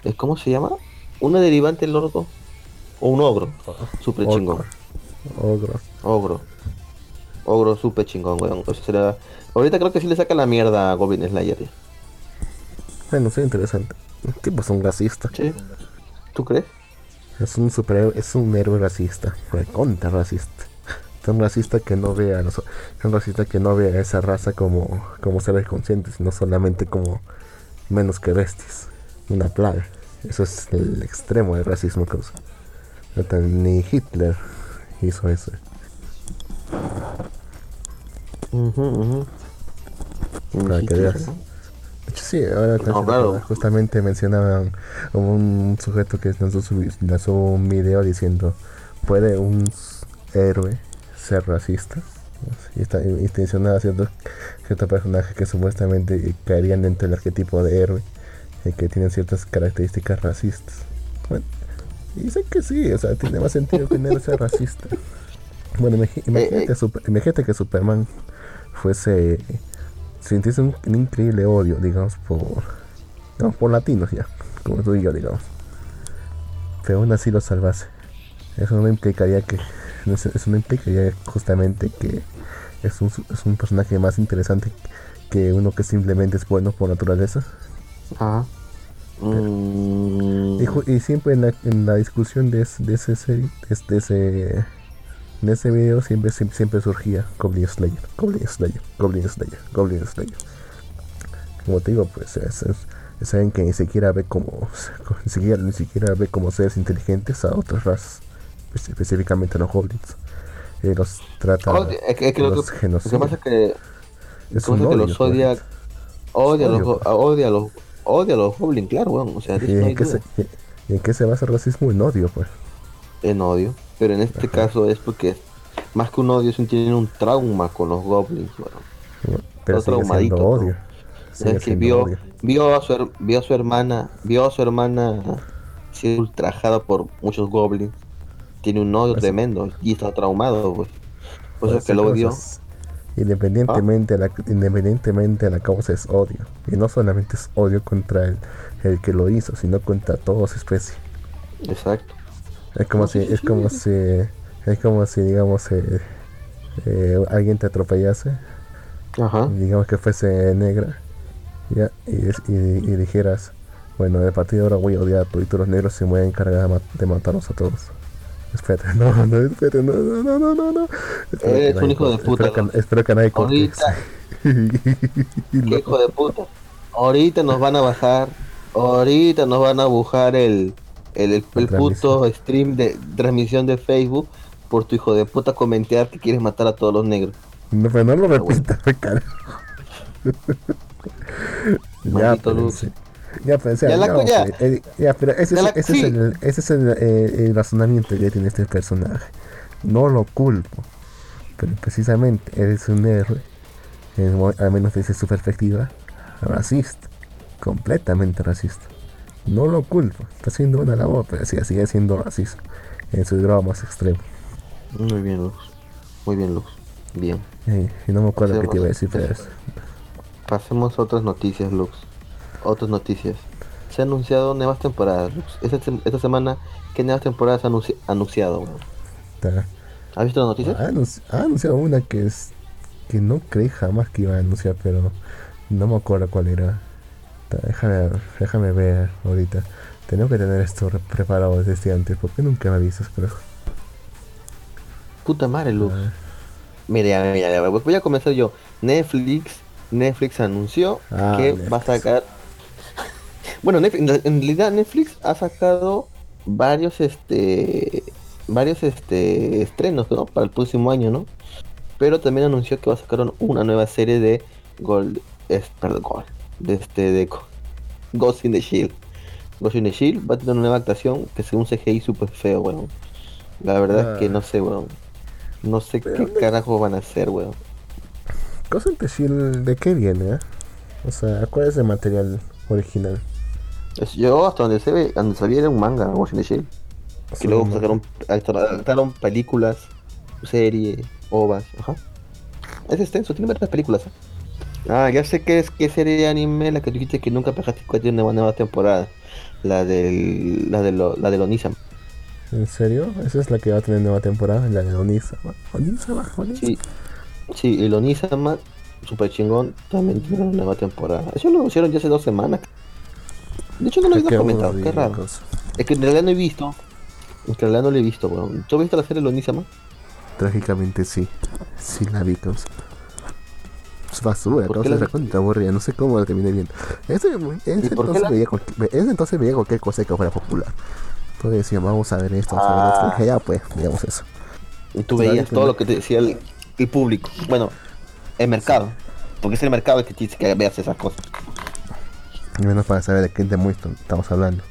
Es, ¿Cómo se llama? Una derivante del orco. O un ogro, super Orco. chingón. Ogro. Ogro. Ogro super chingón, weón. O sea, será... Ahorita creo que sí le saca la mierda a Goblin Slayer. Bueno, sí, interesante. El tipo es un racista. ¿Sí? ¿Tú crees? Es un superhéroe, es un héroe racista. Recontra racista. Es un racista que no ve a los, un racista que no ve a esa raza como, como seres conscientes, sino solamente como menos que bestias. Una plaga. Eso es el extremo del racismo que usa. Ni Hitler hizo eso. Ujú, ujú. Para que veas. De hecho, sí, ahora No, claro. justamente mencionaban a un sujeto que lanzó, su- lanzó un video diciendo, ¿puede un héroe ser racista? Y está y está mencionaba ciertos ciertos personajes que supuestamente caerían dentro del arquetipo de héroe y que tienen ciertas características racistas. Bueno, y dicen que sí, o sea, tiene más sentido que héroe sea racista. Bueno, imagínate, eh. Super- imagínate que Superman fuese sintiese un, un increíble odio, digamos, por, no, por latinos ya, como tú y yo, digamos. Pero aún así lo salvase. Eso no implicaría que, eso no implicaría justamente que es un, es un personaje más interesante que uno que simplemente es bueno por naturaleza. Ajá. Mm, Y, y siempre en la, en la discusión de, de ese de, es- de ese ese video siempre, siempre, siempre surgía Goblin Slayer, Goblin Slayer, Goblin Slayer, Goblin Slayer. Como te digo, pues es, es- alguien que ni siquiera ve como ni siquiera, ni siquiera ve como seres inteligentes a otras razas, espe- específicamente a los goblins. Y los trata oh, es que, es que lo, los que, lo que pasa es que, Es que, que los odia, pues. odia, los, Odio, pues. odia a los, odia a los Goblin, claro, weón. O sea, de ¿Y eso no hay en, qué se, y- en qué se basa el racismo? En odio, pues. En odio. Pero en este caso es porque, más que un odio, es un, tienen un trauma con los Goblins, weón. Pero Está siendo traumadito, odio. Es que siendo vio, odio. vio a su vio a su hermana, vio a su hermana ser ultrajada por muchos goblins. Tiene un odio Pues- tremendo y está traumado, pues. Por eso Puede que ser lo odio. cosas- Independientemente, Ah. la, independientemente la causa es odio. Y no solamente es odio contra el, el que lo hizo, sino contra toda su especie. Exacto. Es como No, si, sí, es sí. como si, es como si digamos eh, eh, alguien te atropellase, Ajá. digamos que fuese negra, ya, y, es- y, y dijeras, bueno, de partir de ahora voy a odiar a todos los negros se me voy a encargar de, ma- de matarlos a todos. Espérate, no, no, espérate, no, no, no, no, no, no. Eres un hijo de puta, Espero ¿no? que, espero que nadie Ahorita, eso. Y ¿Qué lo- hijo de puta? Ahorita nos van a bajar, ahorita nos van a bujar el, el, el, puto stream de transmisión de Facebook por tu hijo de puta comentar que quieres matar a todos los negros. No, pero no lo repitas, carajo. ya, pero, sí. Ya, pero, o sea, Ya la ya, co- ya. ok, eh, ya, pero ese, es, la- ese sí. es el, ese es el, eh, el razonamiento que tiene este personaje. No lo culpo, pero precisamente eres un héroe, al menos desde su perspectiva, racista, completamente racista. No lo culpo, está haciendo una labor, pero sí, sigue siendo racista en su grado más extremo. Muy bien, Luz. Muy bien, Luz. Bien. Eh, y no me acuerdo qué te iba a decir, pero Pasemos a otras noticias, Lux. Otras noticias. Se han anunciado nuevas temporadas. Esta, esta semana, ¿qué nuevas temporadas han anunci- anunciado? ¿Has visto las noticias? Ha, anunci- ha anunciado una que es que no creí jamás que iba a anunciar, pero no me acuerdo cuál era. Ta- Déjame, déjame ver ahorita. Tengo que tener esto re- preparado desde antes, porque nunca me avisas, pero. Puta madre, Lux. Ah, Mira, mira, mira, voy a comenzar yo. Netflix, Netflix anunció Ah, que Netflix. va a sacar. Bueno, Netflix- en realidad Netflix ha sacado varios, este, varios, este, estrenos, ¿no? Para el próximo año, ¿no? Pero también anunció que va a sacar un- una nueva serie de Gold, es, perdón, Gold, de este, de Ghost in the Shield. Ghost in the Shield va a tener una nueva actuación que un CGI súper feo, weón. La verdad es que Ah. no sé, weón. No sé qué ¿dónde- carajo van a hacer, weón. Cosa en Shield, ¿de qué viene? eh? O sea, ¿cuál es el material original? Yo hasta donde se ve, donde sabía era un manga, the Shield. Que Solo luego sacaron, adaptaron películas, serie, ovas, ajá. Es extenso, tiene varias películas. ¿eh? Ah, ya sé que es qué serie de anime la que dijiste que nunca pegaste que tiene una nueva temporada. La del, la de lo, la de Onisa. ¿En serio? Esa es la que va a tener nueva temporada, la de Onisama. Onisama, Onisama. Sí, sí, el Onisama, super chingón, también tiene una nueva temporada. Eso lo anunciaron ya hace dos semanas. De hecho no lo Qué había comentado, qué raro. Es que en realidad no he visto. En realidad no lo he visto, weón. ¿Tú has visto la serie de Onisama? Trágicamente sí. Sí la vi, causa. Es basura, ¿Por causa la es vi? recontra aburrida, no sé cómo la terminé bien. Ese, ese entonces, la- veía cualquier, ese entonces veía cualquier cosa que fuera popular. Entonces decía, vamos a ver esto, vamos a ver esto. Ah. Ya pues, digamos eso. Y tú veías todo lo que te decía el, el público. Bueno, el mercado. Porque es el mercado el que te dice que veas esas cosas. Y menos para saber de qué demonio estamos hablando.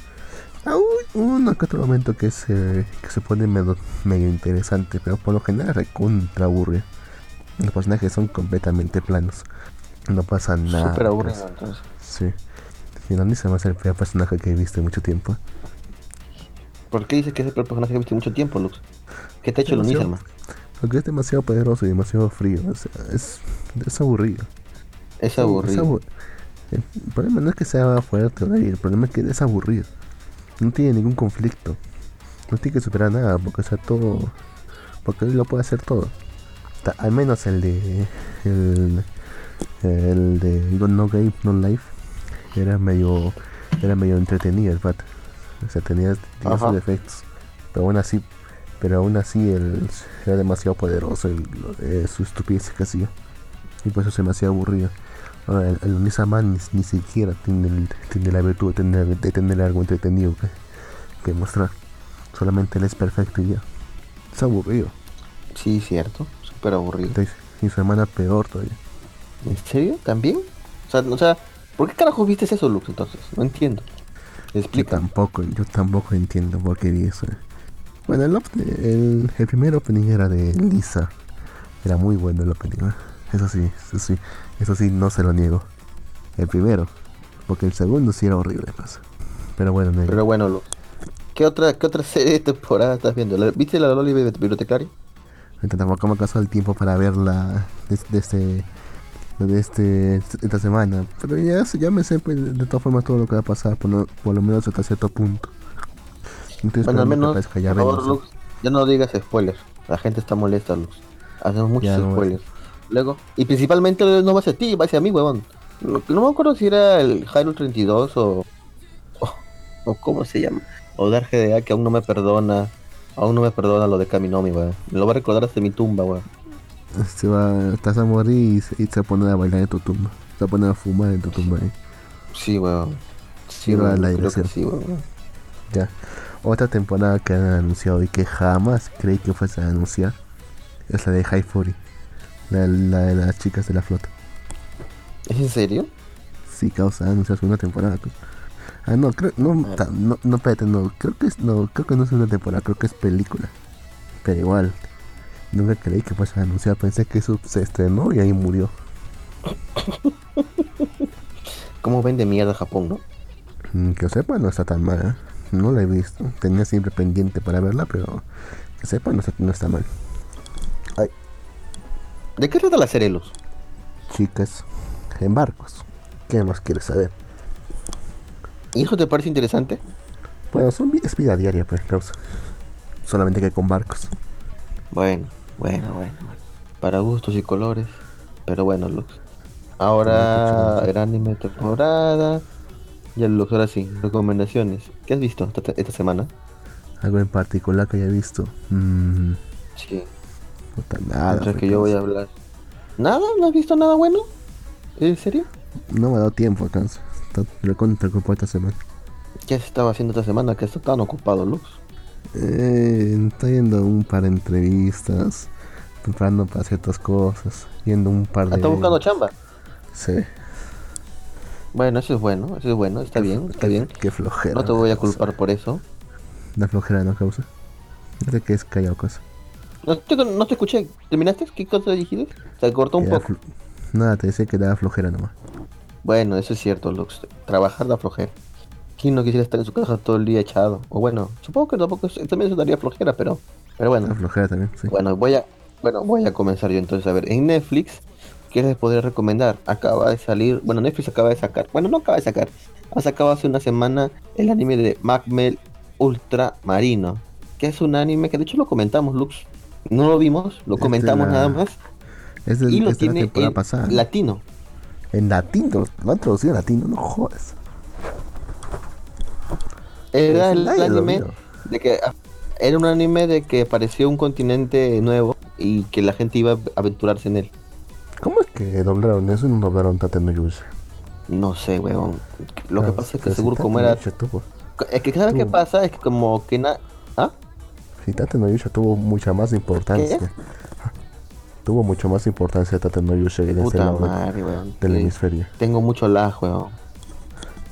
Ah, uy, uno que otro momento que se, que se pone medio, medio interesante, pero por lo general recontra aburre. Los personajes son completamente planos. No pasa nada. Súper aburrido, entonces. Sí. No se el peor personaje que he visto en mucho tiempo. ¿Por qué dices que es el peor personaje que viste mucho tiempo, Lux? ¿Qué te ha hecho Onisama? Porque es demasiado poderoso y demasiado frío. O sea, es, es aburrido. Es aburrido. abu- el problema no es que sea fuerte o débil, el problema es que es aburrido. No tiene ningún conflicto. No tiene que superar nada, porque o sea todo. Porque él lo puede hacer todo. Ta- al menos el de. El, el de No Game, No Life. Era medio. Era medio entretenido el pato. O sea, tenía, tenía sus defectos. Pero aún así. Pero aún así él era demasiado poderoso y de su estupidez que hacía. Y por eso se me hacía aburrido. Ahora, el, el Onisama ni, ni siquiera tiene, el- tiene la virtud de tener, de tener algo entretenido que, que mostrar. Solamente él es perfecto y ya. Es aburrido. Sí, cierto. Súper aburrido. Entonces, Y su hermana peor todavía. ¿En serio? ¿También? O sea, o sea, ¿por qué carajos viste eso, Lux, entonces? No entiendo. Yo Explica. tampoco, yo tampoco entiendo por qué vi eso. Bueno, el, el, el primer opening era de Lisa. Era muy bueno el opening. ¿eh? Eso sí, eso sí, eso sí, no se lo niego. El primero. Porque el segundo sí era horrible, pues. Pero bueno, negro. Pero bueno, Lux. ¿Qué otra, ¿Qué otra serie de temporada estás viendo? ¿La- ¿Viste la Loli Bibliotecaria? Tampoco me alcanzó el tiempo para verla desde este, de este, esta semana. Pero ya, ya me sé pues, de todas formas todo lo que va a pasar, por lo, por lo menos hasta cierto punto. Bueno, al menos, ya por favor. Lux, ya no digas spoilers. La gente está molesta, Lux. Hacemos muchos Ya, no, spoilers. Luego, y principalmente no va a ser ti, va a ser a mí, huevón. No, no me acuerdo si era el Hyrule 32 o, o. o ¿Cómo se llama? O Dark GDA que aún no me perdona. Aún no me perdona lo de Kaminomi, weón. Me lo va a recordar hasta mi tumba, weón. Se va, estás a morir y se, y se pone a bailar en tu tumba. Se va a poner a fumar en tu tumba ahí. Sí, weón. Sí, a weón, la creo que dirección. sí, weón. Ya. Otra temporada que han anunciado y que jamás creí que fuese a anunciar es la de High Fury. La, la de las chicas de la flota. ¿Es en serio? Sí, causa, anunciar una temporada. Ah, no, creo, no, ta- no, no, espérate, no, creo que es, no, creo que no es una temporada, creo que es película. Pero igual, nunca creí que fuese a anunciar, pensé que eso se estrenó y ahí murió. ¿Cómo vende mierda Japón, no? Mm, Que sepa, no está tan mal, ¿eh? No la he visto, tenía siempre pendiente para verla, pero que sepa, no está, no está mal. ¿De qué trata la serie, Luz? chicas, en barcos, ¿qué más quieres saber? ¿Y eso te parece interesante? Bueno, son es vida diaria, pues, causa. Solamente que con barcos. Bueno, bueno, bueno. Para gustos y colores. Pero bueno, Lux. Ahora el anime de temporada. Ya Lux, ahora sí, recomendaciones. ¿Qué has visto esta, esta semana? Algo en particular que haya visto. Mmm, Sí. Puta, nada. Mientras que yo voy a hablar. ¿Nada? ¿No has visto nada bueno? ¿En serio? No me ha dado tiempo, alcanza. Está recontra ocupado esta semana. ¿Qué has estado haciendo esta semana que estás tan ocupado, Lux? Eh, estoy yendo a un par de entrevistas, preparando para ciertas cosas, yendo a un par de... ¿Estás buscando chamba? Sí. Bueno, eso es bueno, eso es bueno, está bien, está Qué- bien. Qué flojera. No te voy a culpar por eso. La flojera no causa. No sé qué es callado cosa. No te, no te escuché. ¿Terminaste? ¿Qué cosa dijiste? Se cortó un da poco. Nada, te decía que da flojera nomás. Bueno, eso es cierto, Lux. Trabajar da flojera. ¿Quién no quisiera estar en su casa todo el día echado? O bueno, supongo que tampoco es- también eso daría flojera, pero, pero Da bueno. flojera también, sí. Bueno, voy a, bueno, voy a comenzar yo entonces a ver. En Netflix, ¿qué les podría recomendar? Acaba de salir, bueno, Netflix acaba de sacar, bueno, no acaba de sacar, ha sacado hace una semana el anime de Macmel Ultramarino, que es un anime que de hecho lo comentamos, Lux. No lo vimos, lo Es de comentamos la- nada más. Es de, Y lo la tiene en latino. En latino, lo han traducido en latino, no jodas. Era el anime de que ah, era un anime de que apareció un continente nuevo y que la gente iba a aventurarse en él. ¿Cómo es que doblaron eso y no doblaron Tate no Yusha? No sé, weón. Lo que Claro, pasa es que seguro como era... Es que ¿sabes qué Tú. pasa? Es que como que na... ¿Ah? Tate no Yusha tuvo mucha más importancia. Tuvo mucho más importancia Tate no Yusha en este lado madre, weón. del Sí. hemisferio. Tengo mucho lag, weón.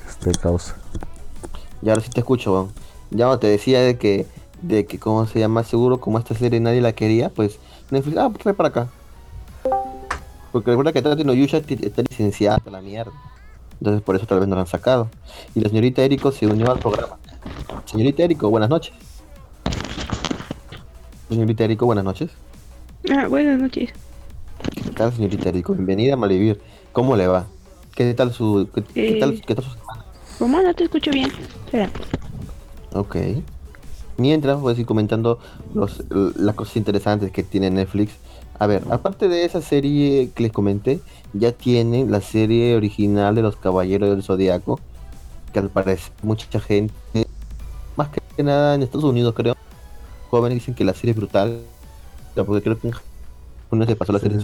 Este causa. Y ahora sí te escucho, weón. Ya te decía de que... De que, ¿cómo se llama? Seguro como esta serie nadie la quería, pues... Netflix, ah, pues trae para acá. Porque recuerda que Tate no Yusha ti- está licenciada a la mierda. Entonces por eso tal vez no la han sacado. Y la señorita Eriko se unió al programa. Señorita Eriko, buenas noches. Señorita Eriko, buenas noches. Ah, buenas noches. ¿Qué tal, señorita Eriko? Bienvenida a Malvivir. ¿Cómo le va? ¿Qué tal su, qué, qué tal, Eh. qué tal su semana? ¿Cómo no te escucho bien? Espera. Ok. Mientras voy a ir comentando los, las cosas interesantes que tiene Netflix. A ver, aparte de esa serie que les comenté, ya tienen la serie original de los Caballeros del Zodiaco, que al parecer mucha gente, más que nada en Estados Unidos creo, jóvenes dicen que la serie es brutal, porque creo que Japón se pasó la serie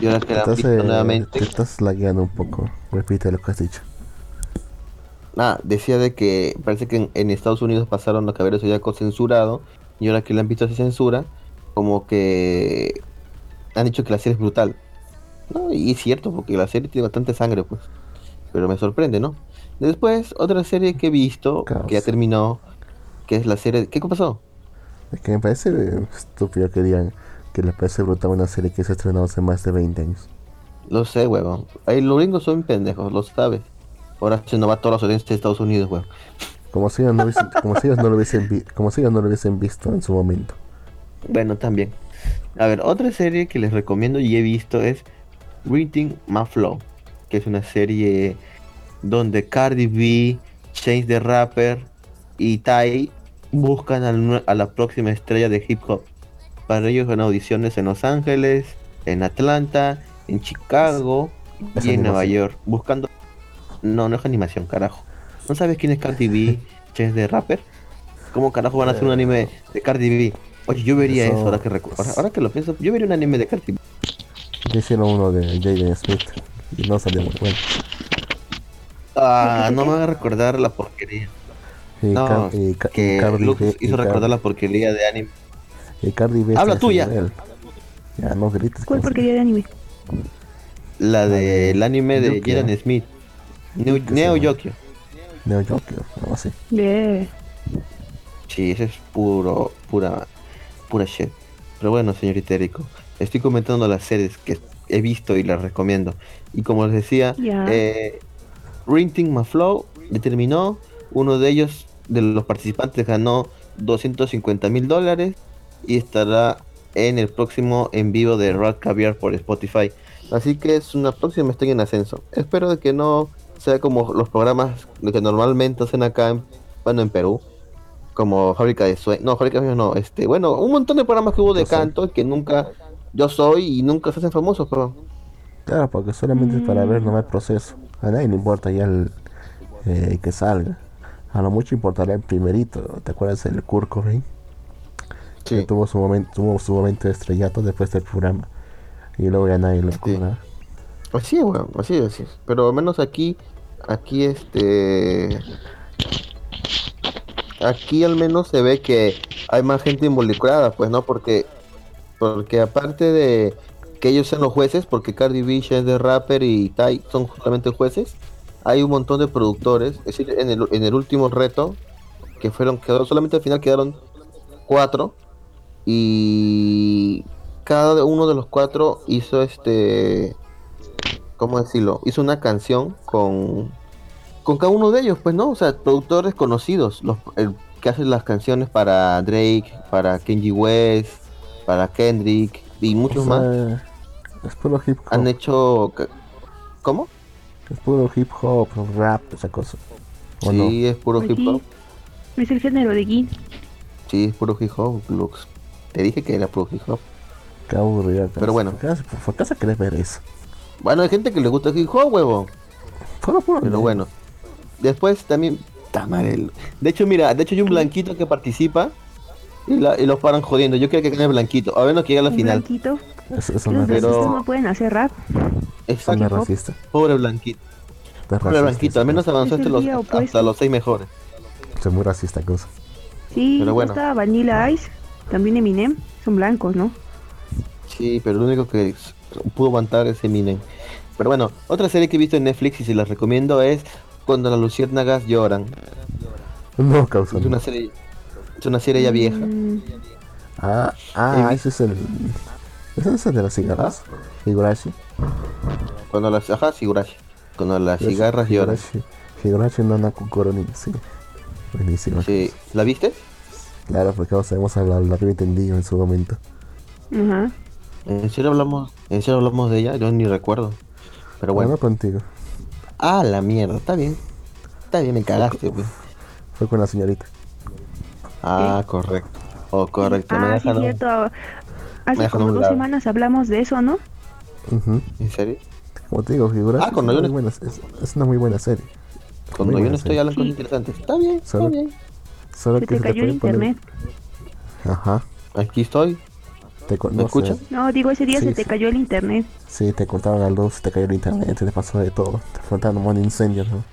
y ahora que la han estás, visto nuevamente. te estás lagueando un poco. Repite lo que has dicho. Ah, decía de que parece que en, en Estados Unidos pasaron los caballeros zodiaco censurado y ahora que le han visto esa censura, como que han dicho que la serie es brutal. No, y es cierto, porque la serie tiene bastante sangre, pues. Pero me sorprende, ¿no? Después, otra serie que he visto, que ya terminó, que es la serie... ¿Qué pasó? Es que me parece eh, estúpido que digan que les parece brutal una serie que se estrenó hace más de 20 años. Lo sé, huevón. Ahí los gringos son pendejos, lo sabes. Ahora se nos va toda la audiencia de Estados Unidos, huevón. Como si ellos no, hubiesen, como si ellos no lo hubiesen como si ellos no lo hubiesen visto en su momento. Bueno, también. A ver, otra serie que les recomiendo y he visto es Reading My Flow, que es una serie donde Cardi B, Chance the Rapper y Ty buscan al a la próxima estrella de hip hop. Para ellos van audiciones en Los Ángeles, en Atlanta, en Chicago Es y en Nueva. York, buscando... No, no es animación, carajo. ¿No sabes quién es Cardi B, Chance the Rapper? ¿Cómo carajo van a hacer un anime de Cardi B? Oye, yo vería Eso, eso, ahora que ahora, ahora que lo pienso, yo vería un anime de Cardi B. Ya hicieron uno de Jaden Smith y no salió muy bueno. Ah, no me va a recordar la porquería. Y, No, que Cardi y hizo recordar la porquería de anime. y Cardi B Habla en ya. no grites. ¿Cuál porquería de anime? La del anime de Yukio. Jaden Smith. Neo, Neo. Yokio. Neo Yokio, no sé. Bien. Sí, ese es puro, pura, pura shit. Pero bueno, señorita Erico, estoy comentando las series que he visto y las recomiendo. Y como les decía, Ya. eh, Rinting Maflow determinó, uno de ellos, de los participantes, ganó 250 mil dólares y estará en el próximo en vivo de Rock Caviar por Spotify. Así que es una próxima estoy en ascenso. Espero de que no sea como los programas que normalmente hacen acá, en, bueno, en Perú, como Fábrica de Sueños, no, Fábrica de Sueños no, este, bueno, un montón de programas que hubo de Yo soy. canto que nunca yo soy y nunca se hacen famosos, pero Claro, porque solamente es para ver nomás el proceso. A nadie le importa ya el eh, que salga. A lo mucho importará el primerito. ¿Te acuerdas del Kurt Cobain? Que tuvo su momento, tuvo su momento de estrellato después del programa. Y luego ya nadie lo recuerda. Así es, weón, así es, así es. Pero al menos aquí, aquí este... Aquí al menos se ve que hay más gente involucrada, pues, ¿no? Porque, porque aparte de que ellos sean los jueces, porque Cardi B es de rapper y Tai son justamente jueces, hay un montón de productores. Es decir, en el, en el último reto, que fueron, quedó, solamente al final quedaron cuatro, y cada uno de los cuatro hizo este ¿cómo decirlo? Hizo una canción con con cada uno de ellos, pues no, o sea, productores conocidos, los el que hacen las canciones para Drake, para Kenji West, para Kendrick y muchos O sea, más Es puro hip hop. han hecho ¿Cómo? Es puro hip hop, rap, esa cosa. ¿O Sí, es puro Aquí. hip hop. Es el género de Gin. Sí, es puro hip hop, Lux. Te dije que era puro hip hop. Qué aburrido. Pero bueno. ¿Por qué, querer ver eso? Bueno, hay gente que le gusta el hip hop, huevo. Puro, puro. Pero bueno. Después también. ta madre, el- De hecho, mira, de hecho hay un blanquito que participa y, la, y los paran jodiendo. Yo creo que gane el blanquito. A ver no que llegue a la final. blanquito. Eso, eso Los no es Pero- no pueden hacer rap. Exacto. racista. Pobre blanquito. Pobre racista, blanquito. Al menos hasta los, hasta los seis mejores. Es muy racista cosa. Sí, Pero bueno. está Vanilla Ice. También Eminem. Son blancos, ¿no? Sí, pero lo único que pudo aguantar es Eminem. Pero bueno, otra serie que he visto en Netflix y se las recomiendo es Cuando las luciérnagas lloran. No, causa. Es una serie, es una serie ya vieja. Mm, Ah, ah, ese es el. ¿Ese es el de las cigarras? Higurashi. Cuando las, ajá, Higurashi. Cuando las cigarras lloran. Higurashi. No Nakukoro ni sí. Buenísimo. Sí. ¿La viste? Claro, porque vamos, hemos hablado, la había entendido en su momento. Ajá. ¿En serio hablamos, en serio hablamos de ella? Yo ni recuerdo. Pero bueno. Bueno, contigo. Ah, la mierda, está bien. Está bien, me cagaste, pues. Fue con la señorita. Ah, correcto. Oh, correcto. me Ah, sí, dejaron- cierto. Hace como dos lado. semanas hablamos de eso, ¿no? ¿En serio? Como te digo, Higurashi Ah, cuando yo no- buena, es, es una muy buena serie. Cuando Muy yo no estoy serie. hablando cosas Sí. interesantes. Está bien, está Solo- bien. Solo Se que te se cayó el puede poner- internet. Ajá. Aquí estoy. Te, ¿Me escuchan? No, digo, ese día Sí, se te sí. cayó el internet. Sí, te cortaron la luz, te cayó el internet, te pasó de todo. Te faltaron un incendio, ¿no?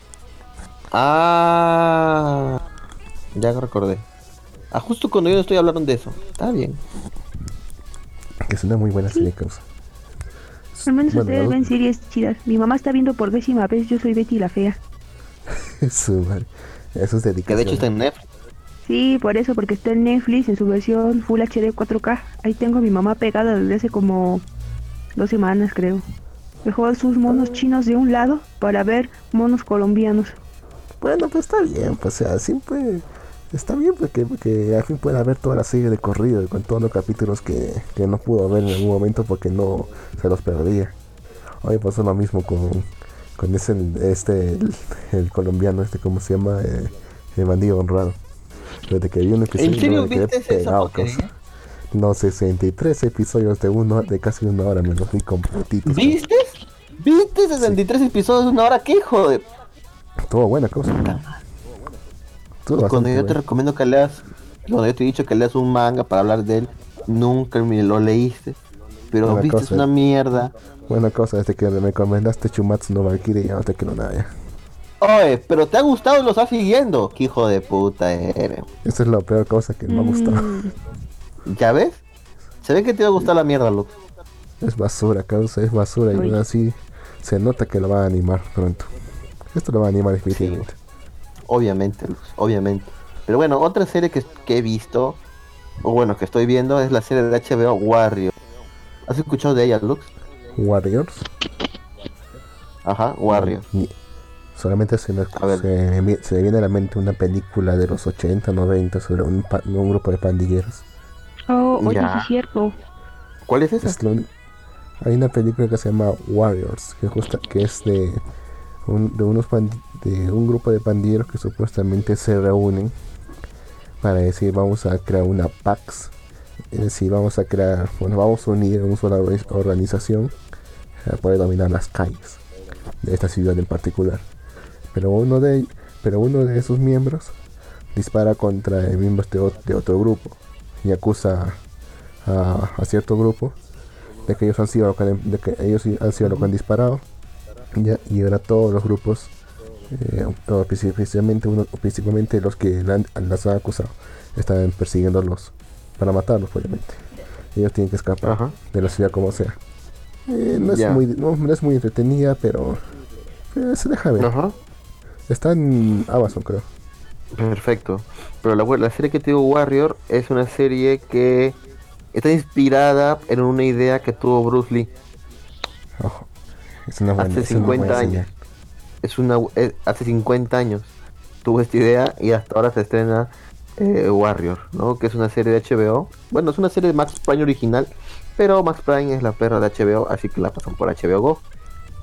Ah, ya recordé. Ah, justo cuando yo no estoy hablando de eso. Está bien. Que es una muy buena serie, causa. Al menos Bueno, ustedes ven series chidas. Mi mamá está viendo por décima vez Yo soy Betty la Fea. Su madre. Eso es Que dedicación. de hecho está en Netflix. Sí, por eso, porque está en Netflix en su versión Full HD 4K. Ahí tengo a mi mamá pegada desde hace como dos semanas, creo. Dejó sus monos chinos de un lado para ver monos colombianos. Bueno, pues está bien, pues o sea, siempre está bien porque, porque al fin pueda ver toda la serie de corrido con todos los capítulos que, que no pudo ver en algún momento porque no se los perdía. Hoy pasó lo mismo con, con ese, este, el, el colombiano, este, ¿cómo se llama? Eh, el bandido honrado. Desde que vi un episodio ¿En serio viste esa pegado, porquería? cosa. No, 63 episodios de uno, de casi una hora, me los vi completitos. ¿Viste? ¿Viste 63 episodios de una hora? ¿Qué joder? Todo buena cosa. Cuando yo te recomiendo que leas Cuando yo te he dicho que leas un manga para hablar de él, nunca me lo leíste. Pero Una viste, es cosa. una mierda. Buena cosa, desde que me recomendaste Chumatsu no Valkyrie ya no te quiero nada ya. Oye, pero te ha gustado y lo estás siguiendo. Qué hijo de puta eres. Esa es la peor cosa que me ha gustado. Mm, ¿Ya ves? Se ve que te va a gustar la mierda, Lux. Es basura, causa, es basura. Y aún así se nota que lo van a animar pronto. Esto lo va a animar definitivamente. Obviamente, Lux, obviamente. Pero bueno, otra serie que, que he visto, o bueno, que estoy viendo, es la serie de HBO Warrior. ¿Has escuchado de ella, Lux? Warriors. Ajá, Warrior. Ni- Solamente se ver. se, me- se me viene a la mente una película de los 80, 90 sobre un, pa- un grupo de pandilleros. Oh, oye, sí es cierto. ¿Cuál es esa? Es lo uni- hay una película que se llama Warriors, que, justa, que es de un, de, unos pandi- de un grupo de pandilleros que supuestamente se reúnen para decir vamos a crear una PAX. Es decir, vamos a crear, bueno, vamos a unir en una sola orga- organización para poder dominar las calles de esta ciudad en particular. Pero uno de, pero uno de esos miembros dispara contra miembros de, de otro grupo y acusa a, cierto grupo de que ellos han sido los que, de que ellos han sido los que han disparado y ahora todos los grupos eh, uno- los que la las han acusado están persiguiéndolos para matarlos obviamente ellos tienen que escapar Ajá. de la ciudad como sea Eh, no, es muy, no, no es muy entretenida pero eh, se deja ver Ajá. está en Amazon creo Perfecto. Pero la, la serie que digo, Warrior, es una serie que está inspirada en una idea que tuvo Bruce Lee. Ojo, es una buena, Hace es una buena 50 años. señal. Es una, es- hace 50 años tuvo esta idea y hasta ahora se estrena eh, Warrior, ¿no? Que es una serie de HBO. Bueno, es una serie de Max Prime original, pero Max Prime es la perra de HBO, así que la pasan por HBO Go.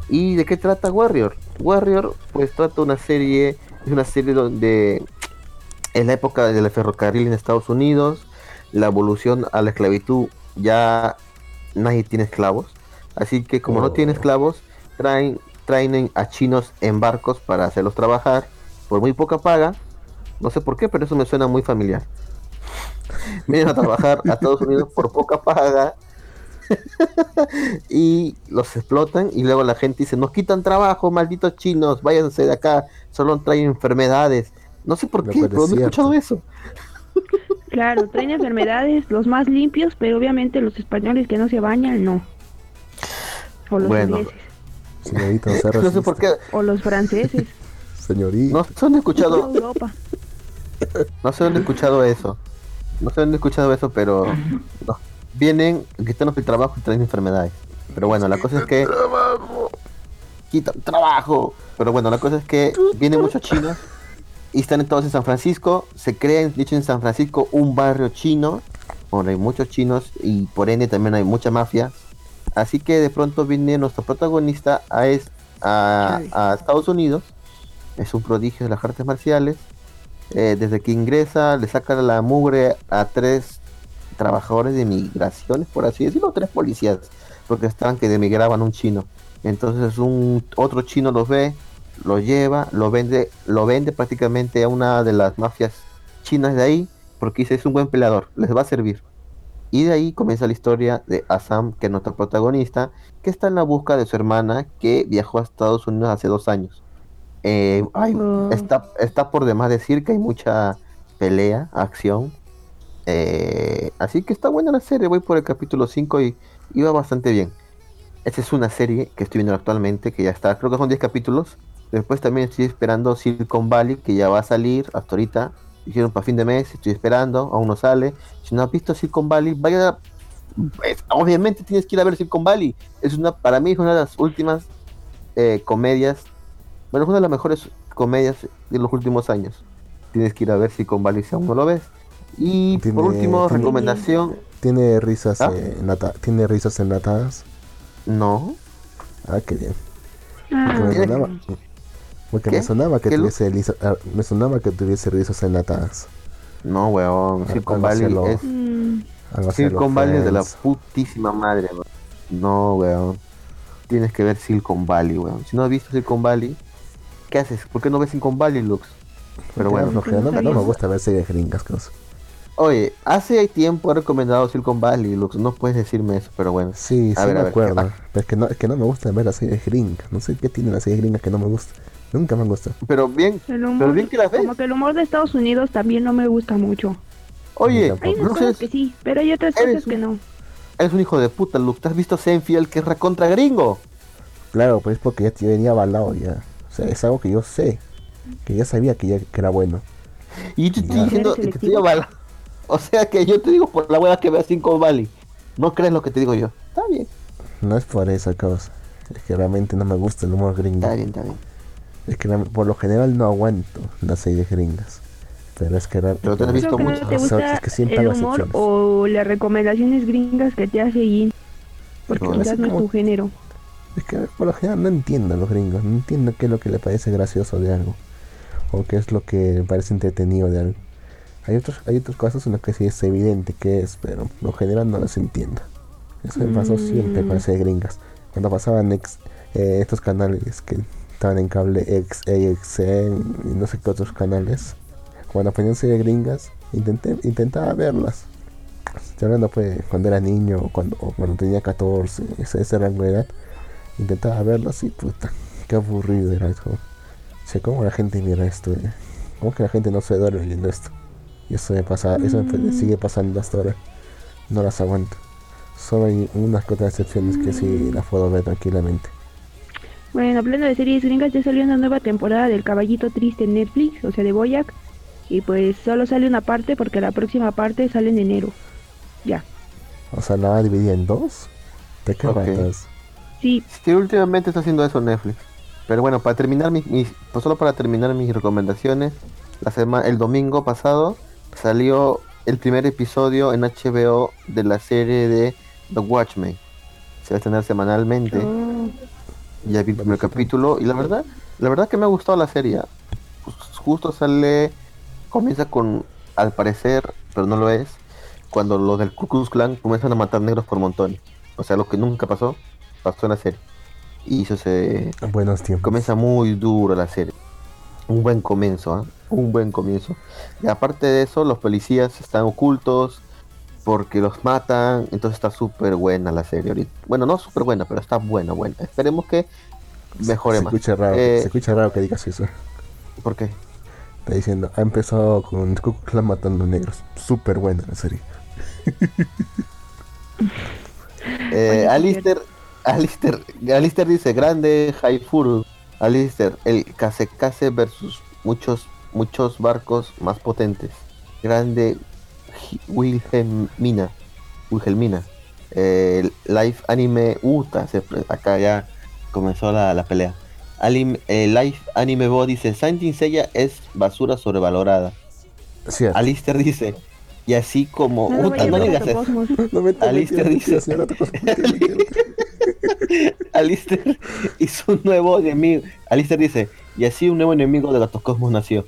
¿Y de qué trata Warrior? Warrior, pues trata una serie, es una serie donde en la época del ferrocarril en Estados Unidos, la evolución a la esclavitud, ya nadie tiene esclavos. Así que como no Oh. tiene esclavos, traen, traen a chinos en barcos para hacerlos trabajar por muy poca paga. No sé por qué, pero eso me suena muy familiar. Vienen a trabajar a Estados Unidos por poca paga y los explotan y luego la gente dice, nos quitan trabajo, malditos chinos, váyanse de acá, solo traen enfermedades. No sé por qué, pero no he escuchado eso. Claro, traen enfermedades, los más limpios, pero obviamente los españoles que no se bañan, no. O los Bueno. ingleses. Señorita no sea No sé por qué, O los franceses. señorita no sé dónde he escuchado, Europa. no sé dónde he escuchado eso. No sé dónde he escuchado eso, pero no. vienen, quitarnos el trabajo y traen enfermedades. Pero bueno, la cosa es que quitan trabajo. Pero bueno, la cosa es que vienen muchos chinos y están todos en San Francisco. Se crea, de hecho, en San Francisco un barrio chino. Donde hay muchos chinos y por ende también hay mucha mafia. Así que de pronto viene nuestro protagonista a, es- a, a Estados Unidos. Es un prodigio de las artes marciales. Eh, desde que ingresa le saca la mugre a tres trabajadores de migraciones, por así decirlo, tres policías, porque estaban que demigraban un chino. Entonces un otro chino los ve, lo lleva, lo vende, lo vende prácticamente a una de las mafias chinas de ahí, porque dice es un buen peleador, les va a servir. Y de ahí comienza la historia de Assam, que es nuestro protagonista, que está en la busca de su hermana que viajó a Estados Unidos hace dos años. Eh, ay, Oh. está, está por demás decir que hay mucha pelea, acción. Eh, así que está buena la serie, voy por el capítulo 5 y, va bastante bien. Esta es una serie que estoy viendo actualmente, que ya está, creo que son 10 capítulos. Después también estoy esperando Silicon Valley, que ya va a salir hasta ahorita. Dijeron para fin de mes, estoy esperando, aún no sale. Si no has visto Silicon Valley, vaya. pues, obviamente tienes que ir a ver Silicon Valley. Es una, para mí es una de las últimas eh, comedias, bueno, es una de las mejores comedias de los últimos años. Tienes que ir a ver Silicon Valley si aún no lo ves. Y Tiene- por último, tiene- recomendación. tiene risas ¿Ah? tiene risas enlatadas No, ah qué bien Ah, porque me ¿Tiene- sonaba, porque ¿Qué? me sonaba que ¿Qué lu- tuviese lisa- ah, me sonaba que tuviese risas enlatadas no, weón. Ah, Silicon Valley hacerlo. es. mm, Silicon Valley es de la putísima madre, weón. No, weón. Tienes que ver Silicon Valley, weón. Si no has visto Silicon Valley, ¿qué haces? ¿Por qué no ves Silicon Valley, Lux? Pero bueno, no, no, no, no me gusta ver series gringas cosas. Oye, hace tiempo he recomendado Silicon Valley, Lux, no puedes decirme eso, pero bueno. Sí, A sí ver, me a ver, acuerdo. ¿qué Pero es que, no, es que no me gusta ver las series gringas. No sé qué tienen las series gringas que no me gustan. Nunca me han gustado. Pero bien, humor, pero bien que la ves. como que el humor de Estados Unidos también no me gusta mucho. Oye. Hay unas cosas que sí, pero hay otras cosas que no. eres un hijo de puta, Lux. ¿Te has visto Senfield que es recontra gringo? Claro, pues porque ya te venía avalado ya. O sea, es algo que yo sé. Que ya sabía que, ya, que era bueno. Y yo te estoy Ya. diciendo ¿Eres que estoy selectivo? avala. O sea que yo te digo por la hueá que veas Silicon Valley. No crees lo que te digo yo. Está bien, No es por esa causa. Es que realmente no me gusta el humor gringo. está bien, está bien. Es que por lo general no aguanto las series gringas. Pero es que real- Pero te has visto que no mucho. te gusta es que siempre el humor o las recomendaciones gringas que te hace Jin. Porque No, quizás no es como- tu género. Es que por lo general no entiendo a los gringos. No entiendo qué es lo que le parece gracioso de algo. O qué es lo que le parece entretenido de algo. Hay otros, hay otros casos en los que sí es evidente que es, pero por lo general no las entiendo. Eso me pasó siempre con las series gringas. Cuando pasaban ex- eh, estos canales que estaban en cable X, AXN y no sé qué otros canales. Cuando ponían series gringas, intenté, intentaba verlas. Estoy hablando pues cuando era niño o cuando, o cuando tenía 14, ese, ese rango de edad. Intentaba verlas y puta, qué aburrido era eso. O sea, ¿cómo la gente mira esto? eh? ¿Cómo que la gente no se duerme viendo esto? Y eso me pasa, eso me sigue pasando hasta ahora. No las aguanto. Solo hay unas que otras excepciones que sí las puedo ver tranquilamente. Bueno, hablando de series gringas, ya salió una nueva temporada del Caballito Triste en Netflix, o sea, de Boyac. Y pues solo sale una parte porque la próxima parte sale en enero. Ya. O sea, la va a dividir en dos. ¿De qué Ok. ratas? Sí, Sí, últimamente está haciendo eso Netflix. Pero bueno, para terminar mis, mis- pues solo para terminar mis recomendaciones, la semana, el domingo pasado salió el primer episodio en HBO de la serie de The Watchmen. Se va a estrenar semanalmente. oh, Ya vi el primer capítulo y la verdad, la verdad que me ha gustado la serie. Pues, justo sale, comienza con, al parecer, pero no lo es, cuando los del Ku Klux Klan comienzan a matar negros por montones. O sea, lo que nunca pasó, pasó en la serie. Y eso se Buenos tiempos. comienza muy duro la serie. Un buen comienzo, ¿ah? Un buen comienzo. Y aparte de eso, los policías están ocultos porque los matan. Entonces está súper buena la serie ahorita. Bueno, no súper buena, pero está buena, buena. Esperemos que mejore se más. escucha raro, Eh, se escucha raro que digas eso. ¿Por qué? Está diciendo, ha empezado con Ku Klan matando negros. Súper buena la serie. Eh, Alister, Alister, Alister dice, grande Haifuru. Alister, el Kase versus muchos, muchos barcos más potentes. Grande Wilhelmina. Wilhelmina. Eh, live Anime Uta, se pre- acá ya comenzó la, la pelea. Alim- eh, live Anime Bo dice, Saint Seiya es basura sobrevalorada. Cierto. Alister dice, y así como... no Uta, no digas eso. Metas, dice-. Alistair hizo un nuevo enemigo. Alistair dice, y así un nuevo enemigo de Gatos Cosmos nació.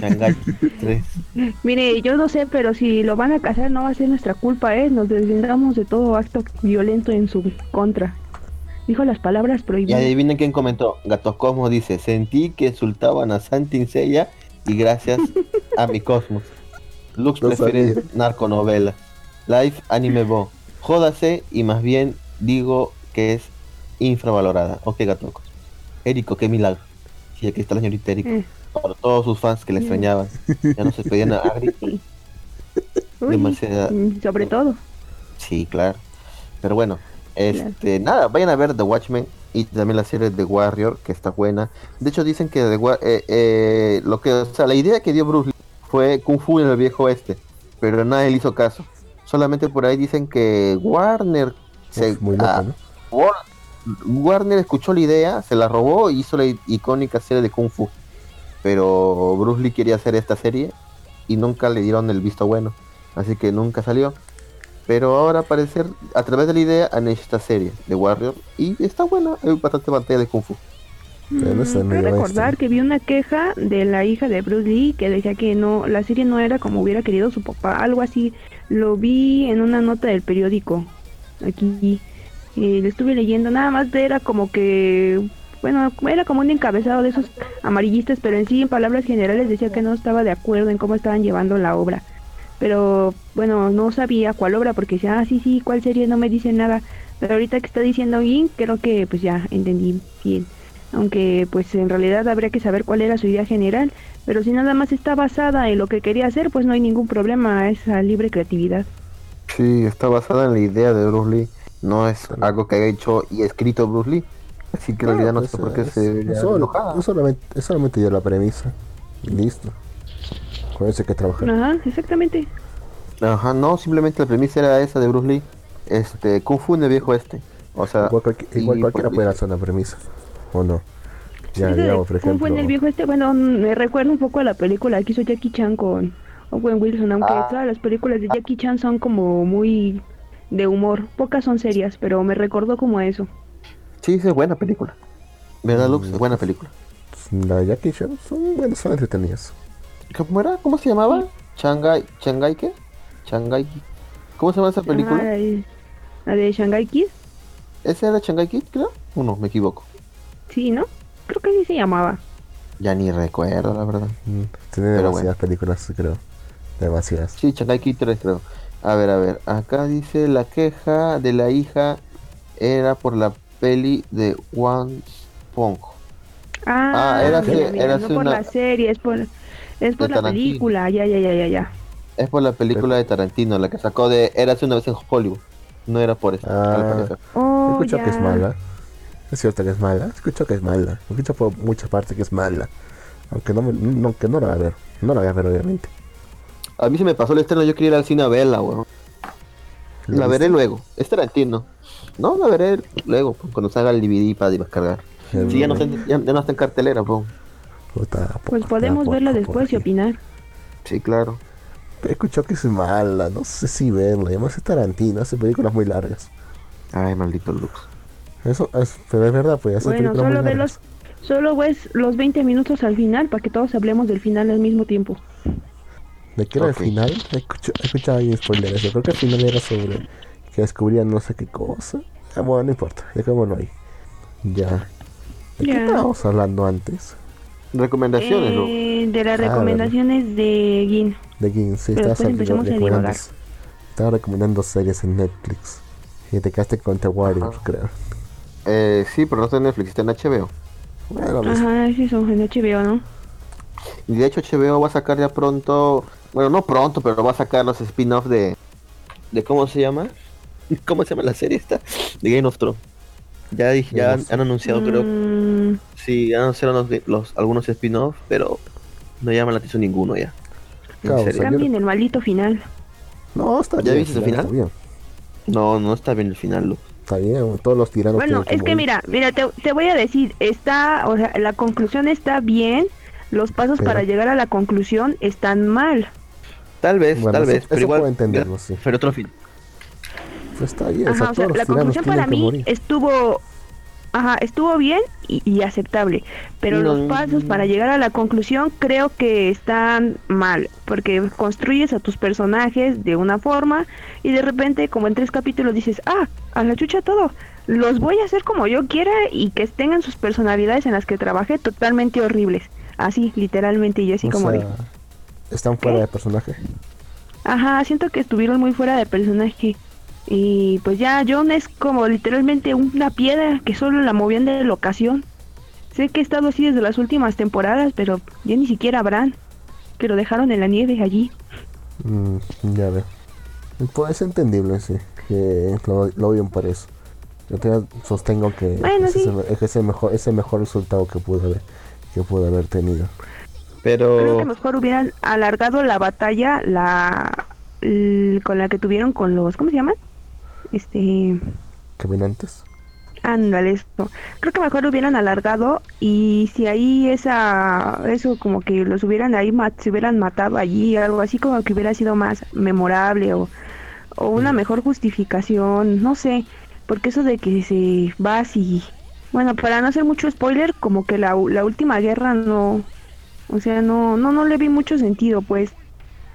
Shanghai 3. Mire, yo no sé, pero si lo van a casar no va a ser nuestra culpa, ¿eh? Nos deslindamos de todo acto violento en su contra. Dijo las palabras Y prohibidas. adivinen quién comentó. Gatos Cosmos dice, sentí que insultaban a Santin Seiya y gracias a mi Cosmos. Lux No prefiere sabía. narconovela. Live Anime Bo. Jódase y más bien digo que es infravalorada. Ok, Gatos Cosmos. Érico, qué milagro. Sí, aquí está la señorita Érico. Eh, Para todos sus fans que le extrañaban. Ya no se pedían a Demasiada- mm, sobre todo. Sí, claro. Pero bueno, este, nada, vayan a ver The Watchmen y también la serie The Warrior, que está buena. De hecho, dicen que The eh, eh, lo que, o sea, la idea que dio Bruce Lee fue Kung Fu en el viejo oeste, pero nadie le hizo caso. Solamente por ahí dicen que Warner se, Uf, muy loco, ah, ¿no? War- Warner escuchó la idea, se la robó y hizo la icónica serie de Kung Fu. Pero Bruce Lee quería hacer esta serie y nunca le dieron el visto bueno. Así que nunca salió. Pero ahora al parecer, a través de la idea, han hecho esta serie de Warrior. Y está buena, hay bastante pantalla de Kung Fu. Pero Mm, Creo recordar que vi una queja de la hija de Bruce Lee que decía que no, la serie no era como hubiera querido su papá, algo así. Lo vi en una nota del periódico. Aquí eh, lo estuve leyendo, nada más era como que, bueno, era como un encabezado de esos amarillistas, pero en sí, en palabras generales, decía que no estaba de acuerdo en cómo estaban llevando la obra. pero bueno, no sabía cuál obra porque decía, ah, sí, sí, cuál serie no me dice nada. Pero ahorita que está diciendo Gin, creo que pues ya entendí bien. Aunque pues en realidad habría que saber cuál era su idea general, pero si nada más está basada en lo que quería hacer, pues no hay ningún problema, a libre creatividad. Sí, está basada en la idea de Bruce Lee. No es algo que haya hecho y escrito Bruce Lee. Así que en realidad no pues, sé por qué es- se es solamente, es solamente ya la premisa. Y listo. Con eso hay que trabajar. Ajá, exactamente. Ajá, no, simplemente la premisa era esa de Bruce Lee. Este, Kung Fu en el viejo este. O sea, Igual, cualqui- igual cualquiera puede hacer una premisa. ¿O no? Ya, Eso digamos, por Kung Fu ejemplo. en el viejo este, bueno, me recuerda un poco a la película que hizo Jackie Chan con Owen Wilson, aunque Ah. todas las películas de Jackie Chan son como muy de humor, pocas son serias, pero me recordó como a eso. Sí, es buena película. ¿Verdad, Lux? Mm. Es buena película. La de Jackie Chan son, bueno, son entretenidas. ¿Cómo era? ¿Cómo se llamaba? Shanghai, ¿Shanghai qué? Shanghai. ¿Cómo se llama esa película? la, de, la de Shanghai Kid, ¿Esa era Shanghai Kid, creo? O no, me equivoco. sí, ¿no? Creo que así se llamaba. Ya ni recuerdo, la verdad. Mm, Tiene Pero demasiadas películas, creo. Demasiadas. Sí, Shanghai Kid 3, creo. A ver, a ver. Acá dice la queja de la hija era por la peli de One Pong. Ah, Ah, era mira, así- mira, era no por una- la serie, es por, es por la Tarantino. película, ya, ya, ya, ya, ya. Es por la película de Tarantino, la que sacó de Érase una vez en Hollywood. No era por eso, Ah. Oh, Escucho ya. que es mala. Es cierto que es mala. Escucho que es mala. Escucho por muchas partes que es mala. Aunque no, me, no, aunque no la voy a ver. No la voy a ver, obviamente. A mí se me pasó el estreno, yo quería ir al cine a verla, weón. La veré luego. Es Tarantino. No, la veré luego, pues, cuando salga el DVD para descargar. Si ya no, está, en- ya, ya no está en cartelera, pues. Puta, Pues podemos verla después y opinar. Sí, claro. Escucho que es mala. No sé si verla. Además es Tarantino. Hace películas muy largas. Ay, maldito Lux. Eso es, pero es verdad, pues hace Bueno, películas muy solo ve largas. los, solo ves los 20 minutos al final para que todos hablemos del final al mismo tiempo. ¿De qué era el final? Escucho, escuchaba ahí spoiler eso. Creo que el final era sobre que descubrían no sé qué cosa. Ah, bueno, no importa. Dejémoslo ahí. Ya. ¿De qué Ya. estábamos hablando antes? Recomendaciones. Eh, de las Ah, recomendaciones de Gin. De Gin, sí, Pero estabas después empezamos a recomendando, estaba recomendando series en Netflix. Y te quedaste con The Warrior, Ajá. creo. Eh, sí, pero no está en Netflix, está en HBO. Bueno, mismo. Ajá, es eso, en HBO, ¿no? Y de hecho HBO va a sacar ya pronto, bueno, no pronto, pero va a sacar los spin-offs de, de ¿cómo se llama? ¿Cómo se llama la serie esta? De Game of Thrones. Ya, dije- ya han, han anunciado, creo, Mm, sí, ya anunciaron los, los- algunos spin-offs, pero no llaman la atención ninguno ya. Cambien el maldito final. No, está ¿Ya bien. viste el final? Bien. No, no está bien el final, Lu. Está bien, todos los tiranos Bueno, es que mira, mira, te, te voy a decir, está, o sea, la conclusión está bien, los pasos Pero- para llegar a la conclusión están mal. Tal vez, Bueno, tal eso- vez, pero eso igual. puedo entenderlo, sí. Pero otro fin. Pues está sea, Ajá, o sea, la conclusión para mí estuvo, ajá, estuvo bien y, y aceptable, pero No, los pasos para llegar a la conclusión creo que están mal, porque construyes a tus personajes de una forma y de repente como en tres capítulos dices, ah, a la chucha todo, los voy a hacer como yo quiera y que tengan sus personalidades en las que trabajé totalmente horribles, así literalmente y así O como sea, de, están fuera ¿Qué? de personaje. Ajá, siento que estuvieron muy fuera de personaje. Y pues ya John es como literalmente una piedra que solo la movían de locación. Sé que he estado así desde las últimas temporadas, pero ya ni siquiera Bran, que lo dejaron en la nieve allí. Mm, ya veo. Pues es entendible, sí. Que lo, lo por eso. Yo te sostengo que Bueno, ese, sí. es el, es mejor, ese mejor resultado que pudo haber, que pudo haber tenido. Creo Pero que mejor hubieran alargado la batalla la con la que tuvieron con los, ¿cómo se llaman? Este, Caminantes. Ándale, esto. Creo que mejor lo hubieran alargado y si ahí esa, eso como que los hubieran ahí, mat- se hubieran matado allí, algo así como que hubiera sido más memorable o, o una mejor justificación, no sé, porque eso de que se va así, bueno, para no hacer mucho spoiler, como que la, la última guerra no, o sea, no, no, no le vi mucho sentido, pues,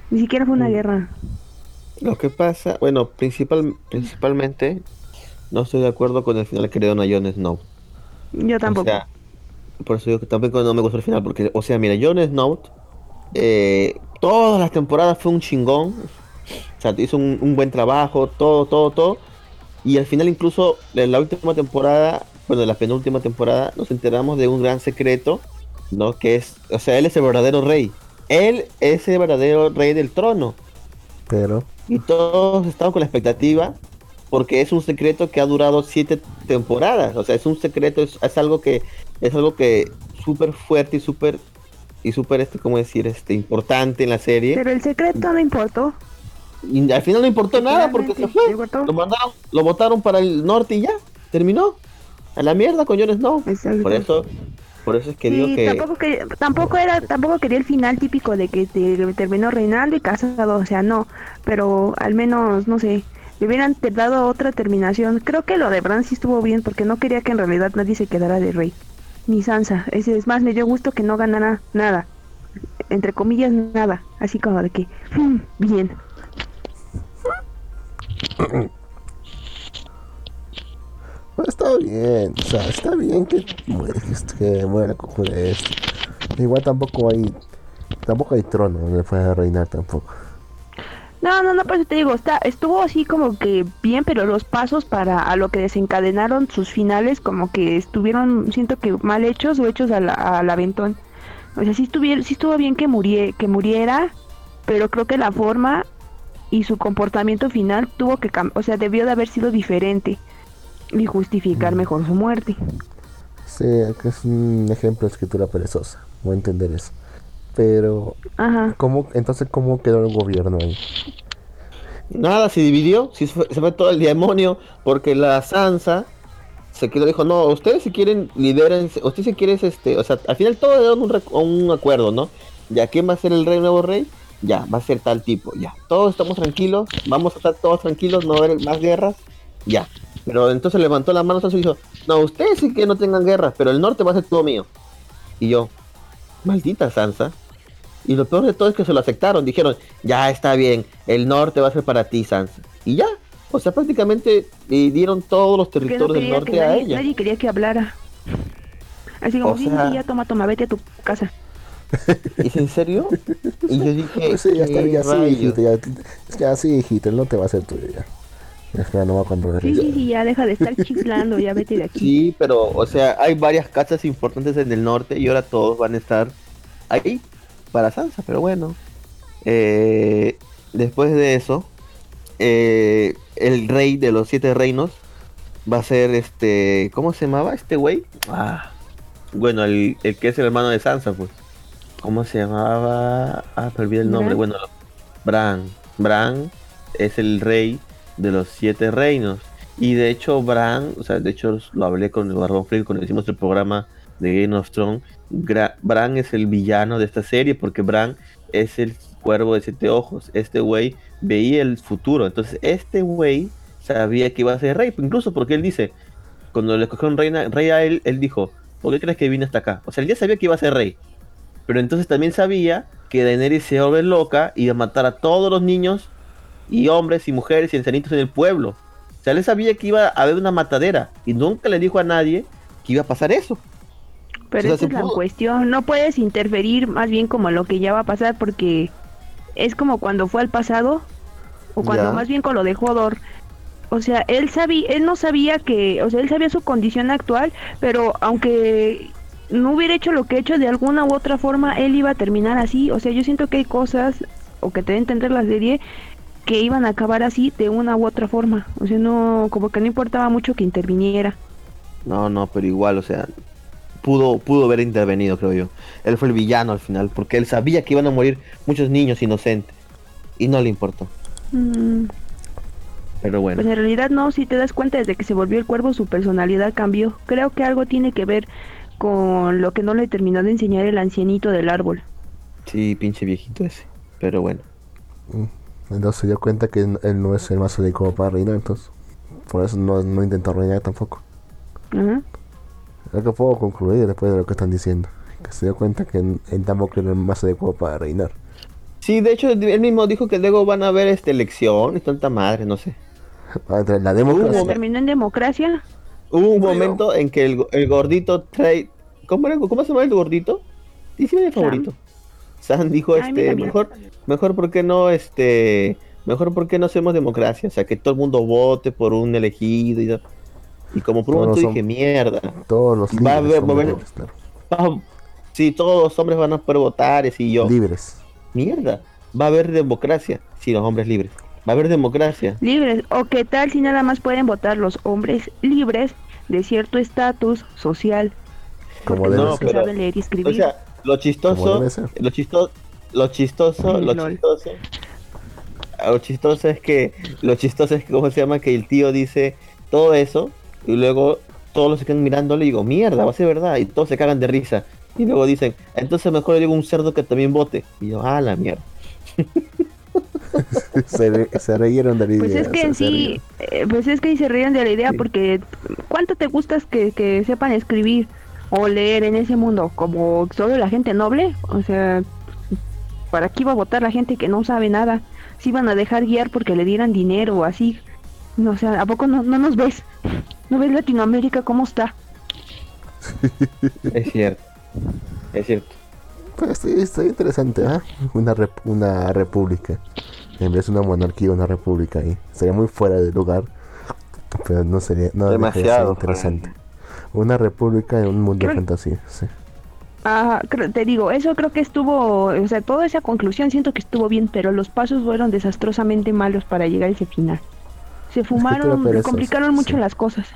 ni siquiera fue una Mm. guerra. Lo que pasa, bueno, principal, principalmente no estoy de acuerdo con el final que le dieron a Jon Snow. Yo tampoco. O sea, por eso digo que tampoco no me gustó el final, porque, o sea, mira, Jon Snow, eh, todas las temporadas fue un chingón. O sea, hizo un, un buen trabajo, todo, todo, todo. Y al final incluso en la última temporada, bueno, en la penúltima temporada, nos enteramos de un gran secreto, ¿no? Que es, o sea, él es el verdadero rey. Él es el verdadero rey del trono. Pero, Y todos estamos con la expectativa porque es un secreto que ha durado siete temporadas. O sea, es un secreto, es, es algo que es algo que súper fuerte y súper y súper este, ¿cómo decir? Este importante en la serie. Pero el secreto no importó. Y al final no importó nada porque se fue. Lo mandaron, lo votaron para el norte y ya, terminó. A la mierda, coñones, no. Exacto. Por eso, por eso es que digo Sí, que tampoco, que, tampoco era tampoco quería el final típico de que te- terminó reinando y casado, o sea, no, pero al menos, no sé, le hubieran dado otra terminación. Creo que lo de Bran sí estuvo bien porque no quería que en realidad nadie se quedara de rey. Ni Sansa. Ese es más, me dio gusto que no ganara nada. Entre comillas, nada. Así como de que, "Hmm, bien. pues, está bien, o sea, está bien que muere, que muera de esto. Igual tampoco hay, tampoco hay trono donde pueda reinar tampoco. No, no, no, por eso te digo, está, estuvo así como que bien, pero los pasos para a lo que desencadenaron sus finales como que estuvieron, siento que mal hechos o hechos al, al aventón. O sea, sí, sí estuvo bien que, murie, que muriera, pero creo que la forma y su comportamiento final tuvo que cambiar, o sea, debió de haber sido diferente y justificar mejor su muerte. Sí, que es un ejemplo de escritura perezosa, voy a entender eso. Pero, Ajá. ¿cómo, entonces, ¿cómo quedó el gobierno ahí? nada se dividió, se fue, se fue todo el demonio, porque la Sansa se quedó dijo, no, ustedes si quieren lidérense, ustedes si quieren este, o sea, al final todo dieron un, un acuerdo, ¿no? Ya quién va a ser el rey nuevo rey, ya, va a ser tal tipo, ya. Todos estamos tranquilos, vamos a estar todos tranquilos, no va a haber más guerras, ya. Pero entonces levantó la mano Sansa y dijo, no, ustedes sí que no tengan guerras, pero el norte va a ser todo mío. Y yo, maldita Sansa. Y lo peor de todo es que se lo aceptaron. Dijeron, ya está bien, el norte va a ser para ti, Sansa. Y ya. O sea, prácticamente le dieron todos los no territorios del norte a nadie, ella. nadie quería que hablara. Así como, O sí, sí, sea- sí, ya toma, toma, vete a tu casa. ¿Es en serio? Y yo dije, Pues sí, ya está, ¿qué ya sí, hijito, ya, es que así, hijito, él no te va a hacer tuyo ya. Ya es que no va cuando Sí, sí, sí, ya deja de estar chiflando, ya vete de aquí. Sí, pero, o sea, hay varias casas importantes en el norte y ahora todos van a estar ahí para Sansa, pero bueno. Eh, después de eso, eh, el rey de los siete reinos va a ser este, ¿cómo se llamaba este güey? Ah, bueno, el, el que es el hermano de Sansa, pues. ¿Cómo se llamaba? Ah, olvidé el nombre. ¿Bran? Bueno, Bran. Bran es el rey de los siete reinos. Y de hecho, Bran, o sea, de hecho lo hablé con el Barbón Frío cuando hicimos el programa de Game of Thrones. Bran es el villano de esta serie porque Bran es el cuervo de siete ojos. Este güey veía el futuro. Entonces, este güey sabía que iba a ser rey. Incluso porque él dice, cuando le escogieron reina, rey a él, él dijo, ¿por qué crees que vine hasta acá? O sea, él ya sabía que iba a ser rey. Pero entonces también sabía que Daenerys se vuelve loca y iba a matar a todos los niños y hombres y mujeres y ancianitos en el pueblo. O sea, él sabía que iba a haber una matadera y nunca le dijo a nadie que iba a pasar eso. Pero esa es la pudo- cuestión. No puedes interferir más bien como lo que ya va a pasar porque es como cuando fue al pasado o cuando Ya. más bien con lo de Hodor. O sea, él sabía, él no sabía que, o sea, él sabía su condición actual, pero aunque no hubiera hecho lo que ha hecho de alguna u otra forma, él iba a terminar así. O sea, yo siento que hay cosas, o que te debe entender la serie, que iban a acabar así de una u otra forma. O sea, no, como que no importaba mucho que interviniera. No, no, pero igual, o sea, pudo, pudo haber intervenido, creo yo. Él fue el villano al final, porque él sabía que iban a morir muchos niños inocentes. Y no le importó. Mm, Pero bueno. Pues en realidad no, si te das cuenta desde que se volvió el cuervo su personalidad cambió. Creo que algo tiene que ver con lo que no le terminó de enseñar el ancianito del árbol. Sí, pinche viejito ese. Pero bueno. Entonces se dio cuenta que él no es el más adecuado para reinar, entonces. Por eso no, no intentó reinar tampoco. Ajá. Lo que puedo concluir después de lo que están diciendo. Que se dio cuenta que él tampoco era el más adecuado para reinar. Sí, de hecho, él mismo dijo que luego van a haber este, elecciones, tanta madre, no sé. Entre La Hubo democracia. un Terminó en democracia. Hubo un momento en que el, el gordito trae. ¿Cómo, era? ¿Cómo se llama el gordito? Sí, mi favorito. San dijo Ay, este, mira. mejor, mejor por qué no, este, mejor por qué no hacemos democracia, o sea, que todo el mundo vote por un elegido y, y como por un Todos momento son- dije, mierda, Todos los Va va a haber- libres, claro. va- si todos los hombres van a poder votar y si yo, Libres. mierda, va a haber democracia si los hombres libres, va a haber democracia. Libres. ¿O qué tal si nada más pueden votar los hombres libres de cierto estatus social? Como Porque debe No, pero- saben leer y escribir. O sea, lo chistoso, lo chistoso, lo chistoso, lo lol. chistoso, lo chistoso es que, lo chistoso es que, ¿cómo se llama? Que el tío dice todo eso y luego todos se quedan mirándole y digo, mierda, va a ser verdad, y todos se cagan de risa. Y luego dicen, entonces mejor le digo un cerdo que también vote. Y yo, ah, la mierda. se, re- se reyeron de la idea. Pues es que se- en sí, eh, pues es que se ríen de la idea Sí. porque ¿cuánto te gustas que, que sepan escribir o leer en ese mundo? Como solo la gente noble, o sea, ¿para qué iba a votar la gente que no sabe nada? Si iban a dejar guiar porque le dieran dinero o así. No, o sea, ¿a poco no, no nos ves? ¿No ves Latinoamérica cómo está? Es cierto. Es cierto. Pues sí, está interesante, ¿ah? Una, rep- una república. En vez de una monarquía, una república ahí. Sería muy fuera de lugar. Pero no sería. No Demasiado. Una república en un mundo de fantasía. Sí. Ajá, te digo, eso creo que estuvo, o sea, toda esa conclusión siento que estuvo bien, pero los pasos fueron desastrosamente malos para llegar a ese final. Se fumaron, perezoso, complicaron mucho sí. las cosas.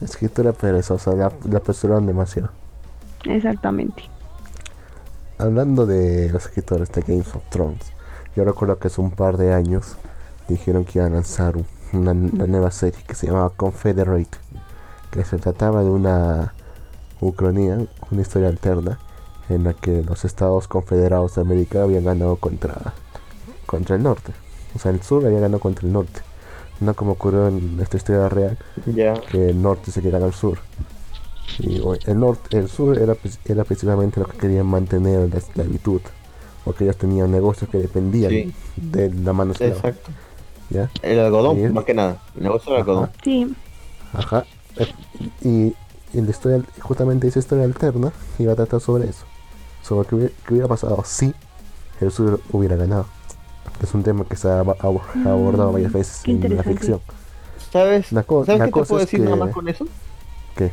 Escritura perezosa. La, la apresuraron demasiado. Exactamente. Hablando de los escritores de Games of Thrones, yo recuerdo que hace un par de años dijeron que iban a lanzar un- una, una nueva serie que se llamaba Confederate, que se trataba de una ucronía, una historia alterna, en la que los estados confederados de América habían ganado contra, contra el norte. O sea, el sur había ganado contra el norte. No como ocurrió en esta historia real, que el norte se quedara al sur. Y el norte, el sur era, pues- era precisamente lo que querían mantener la esclavitud, porque ellos tenían negocios que dependían Sí. de la mano esclava, Exacto. ¿ya? El algodón, más que nada. El negocio del algodón. Sí, Ajá. Y, y la historia, justamente esa historia alterna iba a tratar sobre eso, sobre qué hubiera, qué hubiera pasado si sur hubiera ganado. Es un tema que se ha ab- ab- abordado varias veces Mm, en la ficción. ¿Sabes? La ¿Sabes la qué te cosa puedo es decir nada que- más con eso? ¿Qué?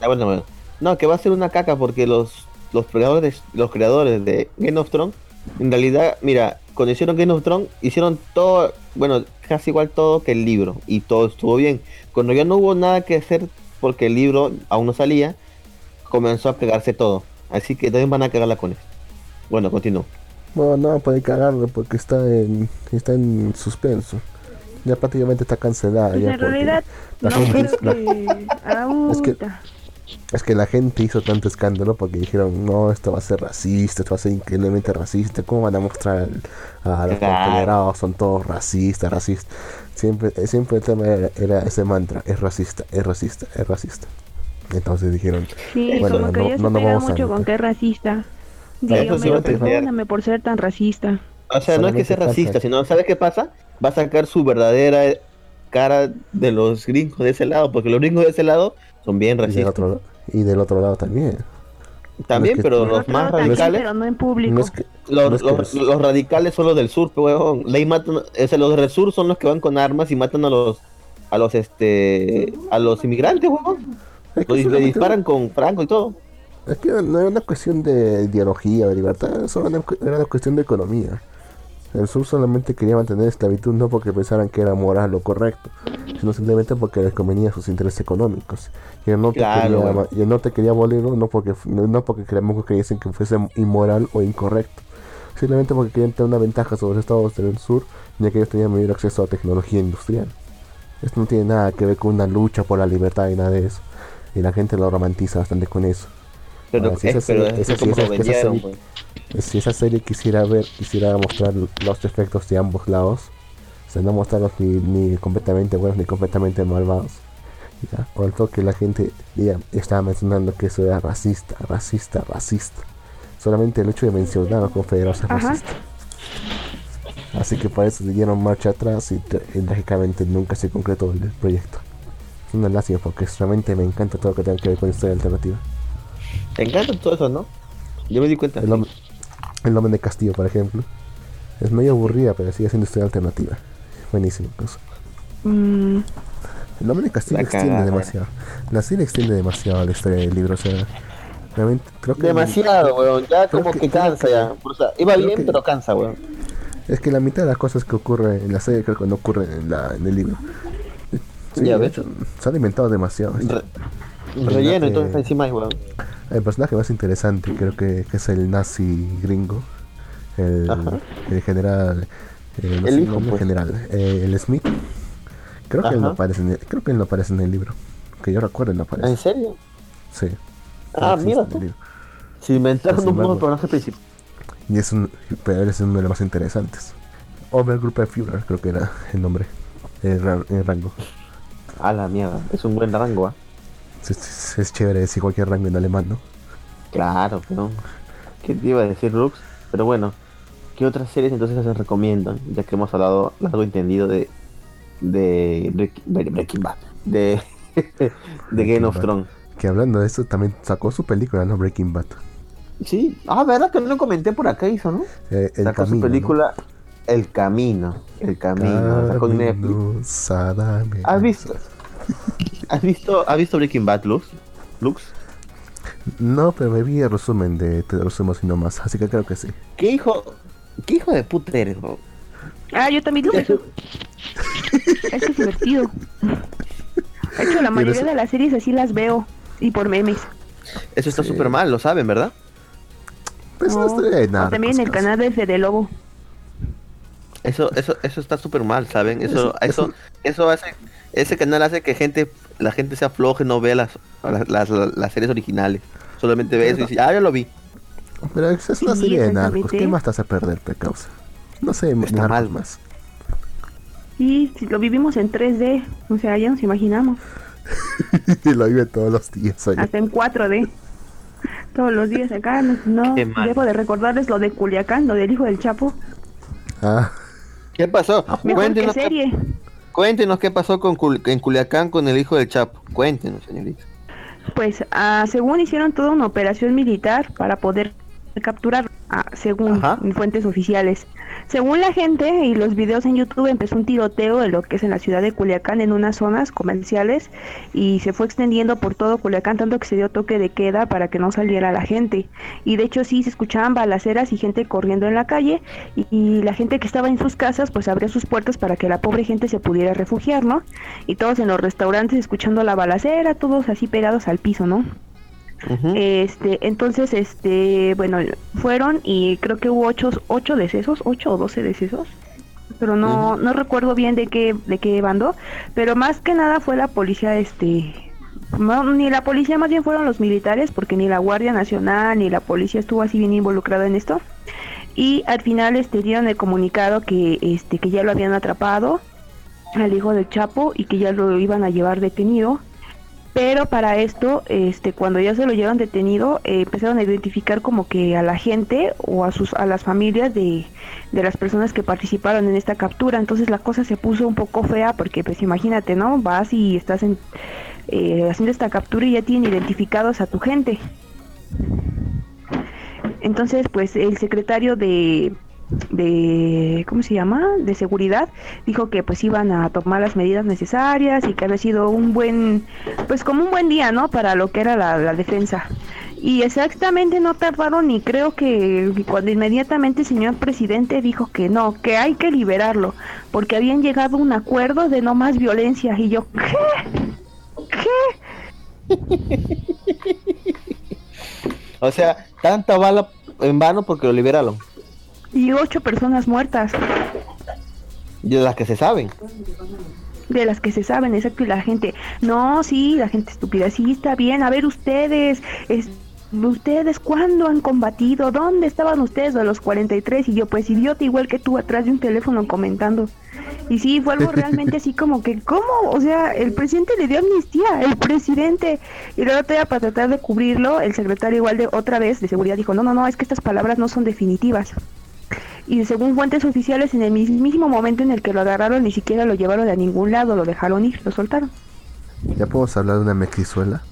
Ah, bueno, bueno. No, que va a ser una caca porque los, los creadores, los creadores de Game of Thrones, en realidad, mira, cuando hicieron Game of Thrones, hicieron todo, bueno, casi igual todo que el libro, y todo estuvo bien. Cuando ya no hubo nada que hacer porque el libro aún no salía, comenzó a pegarse todo. Así que también van a cagarla con esto. Bueno, continúo. Bueno, no puede cagarlo porque está en, está en suspenso. Ya prácticamente está cancelada. pues ya en realidad la no gente- creo la- que... Es que- Auta. Es que la gente hizo tanto escándalo porque dijeron, no, esto va a ser racista, esto va a ser increíblemente racista. ¿Cómo van a mostrar al- a los Claro. confederados? Son todos racistas, racistas. Siempre, eh, siempre el tema era, era ese mantra, es racista, es racista, es racista. Entonces dijeron, Sí, Bueno, como que no- no se vamos a mucho con meter. que es racista. Dígame, sí a perdóname por ser tan racista. O sea, no es que sea racista, sino, ¿sabes qué pasa? Va a sacar su verdadera cara de los gringos de ese lado, porque los gringos de ese lado son bien y del, racistas. otro, y del otro lado también. También, no es que- pero los más radicales, pero no en público. No es que, los, no es que los- los- los radicales son los del sur, huevón. Ahí matan, o sea, los del sur son los que van con armas y matan a los, a los, este, a los inmigrantes, huevón. es que le disparan con franco y todo. Es que no era una cuestión de ideología, de libertad, solo una una cuestión de economía. El sur solamente quería mantener esclavitud no porque pensaran que era moral o correcto, sino simplemente porque les convenía sus intereses económicos. Y el norte, Claro, quería, y el norte quería abolirlo no porque, no, porque creyesen que fuese inmoral o incorrecto, simplemente porque querían tener una ventaja sobre los estados del sur, ya que ellos tenían mayor acceso a tecnología industrial. Esto no tiene nada que ver con una lucha por la libertad y nada de eso. Y la gente lo romantiza bastante con eso. Pero Ahora, si es, pero serie- es esa- como lo vendieron. Si esa serie quisiera ver, quisiera mostrar los defectos de ambos lados, o sea, no mostrarlos ni, ni completamente buenos ni completamente malvados. ¿ya? O el toque la gente ya estaba mencionando que eso era racista, racista, racista. Solamente el hecho de mencionar a los confederados es racista. Así que para eso dieron marcha atrás y, y trágicamente nunca se concretó el, el proyecto. Es una lástima porque realmente me encanta todo lo que tenga que ver con historia alternativa. Te encanta todo eso, ¿no? Yo me di cuenta. Es lo, El nombre de Castillo, por ejemplo. Es medio aburrida, pero sigue siendo historia alternativa. Buenísimo. pues. Mm, El nombre de Castillo La extiende demasiado. La serie extiende demasiado la historia del libro. O sea, realmente creo que. Demasiado, weón. Ya Creo como que- cansa que- ya. O sea, iba creo bien, que- pero cansa, weón. Es que la mitad de las cosas que ocurren en la serie creo que no ocurren en, la, en el libro. Sí, Ya de hecho, se han inventado demasiado. Re- El relleno, personaje- entonces encima hay, weón. El personaje más interesante creo que, que es el nazi gringo. El, general. eh, no El hijo, pues. general. eh, el Smith. Creo que, él no aparece en el, creo que él no aparece en el libro. Que yo recuerdo, no aparece. ¿En serio? Sí. Ah, mira tú. Si inventaron un nuevo personaje principal. Y es un, pero él es uno de los más interesantes. Obergruppenführer, creo que era el nombre. El, ra- el rango. A la mierda. Es un buen rango, ¿ah? Es- es chévere decir cualquier rango en alemán, ¿no? Claro, pero. ¿Qué te iba a decir, Lux? Pero bueno, ¿qué otras series entonces se recomiendan? Ya que hemos hablado largo entendido de. de. Break- Bre- Breaking Bad. De. de Game of. Thrones. Que hablando de eso, también sacó su película, ¿no? Breaking Bad. Sí. Ah, ¿verdad que no lo comenté por acá hizo, no? Eh, el Sacó camino, su película El Camino. El Camino. Sacó en Netflix. Camino, Sadame. ¿Has visto? ¿Has visto, ¿Has visto Breaking Bad, Lux? Lux? No, pero me vi el resumen de Te resumo así nomás, así que creo que sí. ¿Qué hijo, qué hijo de puta eres, bro? Ah, yo también lo eso. Es que es divertido. De hecho, la mayoría eso- de las series así las veo. Y por memes. Eso está Sí. súper mal, lo saben, ¿verdad? Pues no, No, estoy nada. también el canal de Fede Lobo. Eso, eso, eso está súper mal, ¿saben? Eso, Eso- eso, eso hace, ese canal hace que gente, la gente se afloje, no vea las, las, las, las series originales. Solamente ve eso y dice, ah, ya lo vi. Pero es es una Sí, serie de narcos. ¿Qué más te hace perder, pecausa? No sé, Está mal. más. Y si lo vivimos en 3D. O sea, ya nos imaginamos. y lo vive todos los días. oye. Hasta en 4D. Todos los días acá. No, debo de recordarles lo de Culiacán, lo del hijo del Chapo. Ah, ¿Qué pasó? Mejor que Cuéntenos, serie. Cuéntenos qué pasó con en Culiacán con el hijo del Chapo. Cuéntenos, señorita. Pues ah, según hicieron toda una operación militar para poder capturar, ah, según Ajá. fuentes oficiales. Según la gente y los videos en YouTube empezó un tiroteo de lo que es en la ciudad de Culiacán en unas zonas comerciales y se fue extendiendo por todo Culiacán tanto que se dio toque de queda para que no saliera la gente. Y de hecho sí se escuchaban balaceras y gente corriendo en la calle y, y la gente que estaba en sus casas pues abrió sus puertas para que la pobre gente se pudiera refugiar, ¿no? Y todos en los restaurantes escuchando la balacera, todos así pegados al piso, ¿no? Este, entonces, este, bueno, fueron y creo que hubo ocho, ocho decesos, ocho o doce decesos, pero no, no recuerdo bien de qué, de qué bando, pero más que nada fue la policía, este, no, ni la policía, más bien fueron los militares, porque ni la Guardia Nacional ni la policía estuvo así bien involucrada en esto, y al final, este, dieron el comunicado que, este, que ya lo habían atrapado al hijo del Chapo y que ya lo iban a llevar detenido pero para esto, este, cuando ya se lo llevan detenido, eh, empezaron a identificar como que a la gente o a sus a las familias de, de las personas que participaron en esta captura. Entonces la cosa se puso un poco fea porque, pues imagínate, ¿no? Vas y estás eh, haciendo esta captura y ya tienen identificados a tu gente. Entonces, pues el secretario de de ¿cómo se llama? de seguridad dijo que pues iban a tomar las medidas necesarias y que había sido un buen pues como un buen día, ¿no? para lo que era la, defensa. Y exactamente no tardaron y creo que cuando inmediatamente el señor presidente dijo que no, que hay que liberarlo, porque habían llegado a un acuerdo de no más violencia y yo, ¿qué? ¿Qué? O sea, tanta bala en vano porque lo liberaron. Y ocho personas muertas. De las que se saben. de las que se saben, exacto, y la gente, no, sí, la gente estúpida, sí, está bien, a ver ustedes, es, ustedes, ¿cuándo han combatido? ¿Dónde estaban ustedes a los 43? Y yo, pues idiota, igual que tú, atrás de un teléfono comentando. Y sí, fue algo realmente así como que, ¿cómo? O sea, el presidente le dio amnistía, el presidente. Y luego todavía para tratar de cubrirlo, el secretario igual de otra vez de seguridad dijo, no, no, no, es que estas palabras no son definitivas. Y según fuentes oficiales, en el mismísimo momento en el que lo agarraron, ni siquiera lo llevaron a ningún lado, lo dejaron ir, lo soltaron. ¿Ya podemos hablar de una mexizuela?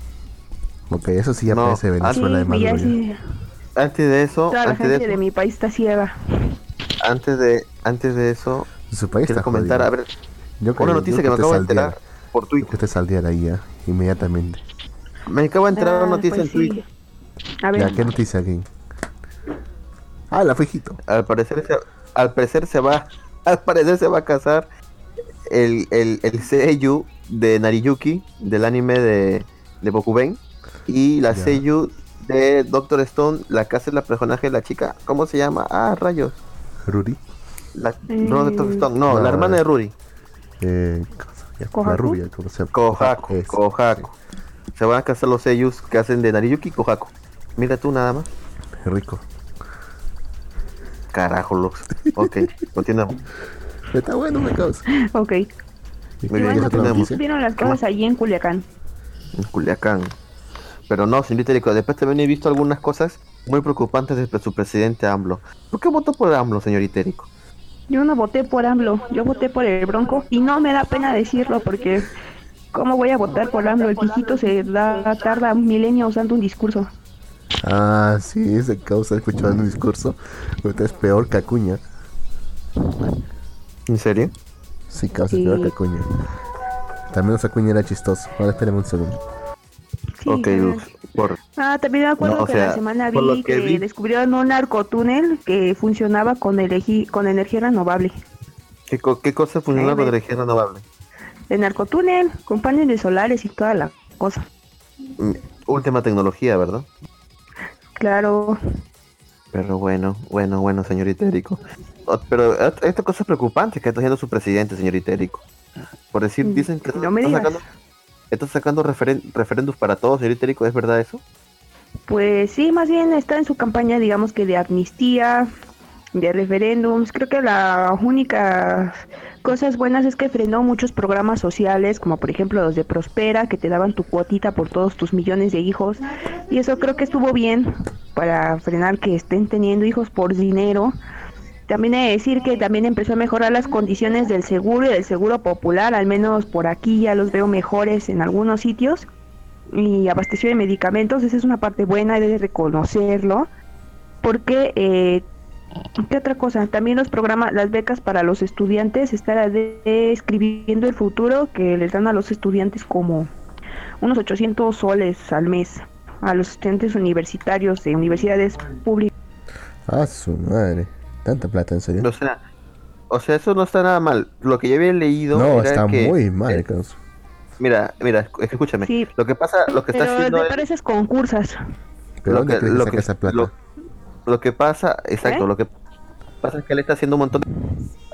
Ok, eso sí ya No, parece Venezuela de sí. Antes de eso, Toda la antes de gente de eso, mi país está ciega. antes de, antes de eso, Su país está comentar, jodido. a ver, Yo una noticia yo que me acabo de enterar por Twitter. te saldría de ahí ya, inmediatamente. Me acabo de enterar Ah, una noticia pues en Twitter. sí. A ver, Ya, ¿qué noticia aquí? Ah, la fijito. Al parecer se, al parecer se va, al parecer se va a casar el, el, el seiyuu de Nariyuki, del anime de, de Bokuben, y la Ya. seiyuu de Doctor Stone, la que hace la personaje de la chica, ¿cómo se llama? Ah, rayos. Ruri. La, no, Doctor Stone, no, la hermana eh. de Ruri. Eh, la rubia, ¿cómo se llama? Kohaku. Se van a casar los seiyus que hacen de Nariyuki y Kohaku. Mira tú nada más. rico. Carajo, Lux. Ok, continuamos. Está bueno, me causa. ok. ¿Y Muy bien, vieron las cosas allí en Culiacán. en Culiacán. Pero no, señorita Erico, después también he visto algunas cosas muy preocupantes de su presidente AMLO. ¿Por qué votó por AMLO, señorita Erico? Yo no voté por AMLO, yo voté por el Bronco y no me da pena decirlo porque ¿cómo voy a votar por AMLO? El viejito se da, tarda un milenio usando un discurso. Ah, sí, ese causa escuchando un discurso. Ahorita es peor que Acuña. ¿En serio? Sí, causa Sí. es peor que Acuña. También esa Acuña era chistoso. Ahora espérame un segundo. Sí, ok, ah. Lux. Por... Ah, también me acuerdo No, que sea, la semana vi que que, vi- descubrieron un narcotúnel que funcionaba con, con energía renovable. ¿Qué, co- qué cosa funciona Ahí con energía renovable? El narcotúnel, con paneles solares y toda la cosa. Mm, Última tecnología, ¿verdad? Claro, Pero bueno, bueno, bueno, señorita Erico. O- Pero eh, esta cosa es preocupante que está haciendo su presidente, señorita Erico. Por decir, Mm, dicen que no me está digas. sacando, está sacando referen- referendos para todos, señorita Erico, ¿es verdad eso? pues sí, más bien está en su campaña, digamos que de amnistía, de referéndums. Creo que la única cosas buenas es que frenó muchos programas sociales, como por ejemplo los de Prospera, que te daban tu cuotita por todos tus millones de hijos. Y eso creo que estuvo bien para frenar que estén teniendo hijos por dinero. También he de decir que también empezó a mejorar las condiciones del seguro y del seguro popular, al menos por aquí ya los veo mejores en algunos sitios. Y abasteció de medicamentos, esa es una parte buena, de reconocerlo. Porque, eh, ¿qué otra cosa? También los programas, las becas para los estudiantes, está de- escribiendo el futuro que les dan a los estudiantes como unos 800 soles al mes a los estudiantes universitarios de universidades públicas. Ah, su madre. Tanta plata, en serio. O sea, o sea, eso no está nada mal. Lo que yo había leído No, era está que- muy mal, eh. Mira, mira, es escúchame. Sí. Lo que pasa, lo que está Pero haciendo me él- pareces concursas. ¿Pero lo dónde que- que lo saca que- esa plata? lo- Lo que pasa, exacto, ¿Eh? lo que pasa es que él está haciendo un montón de...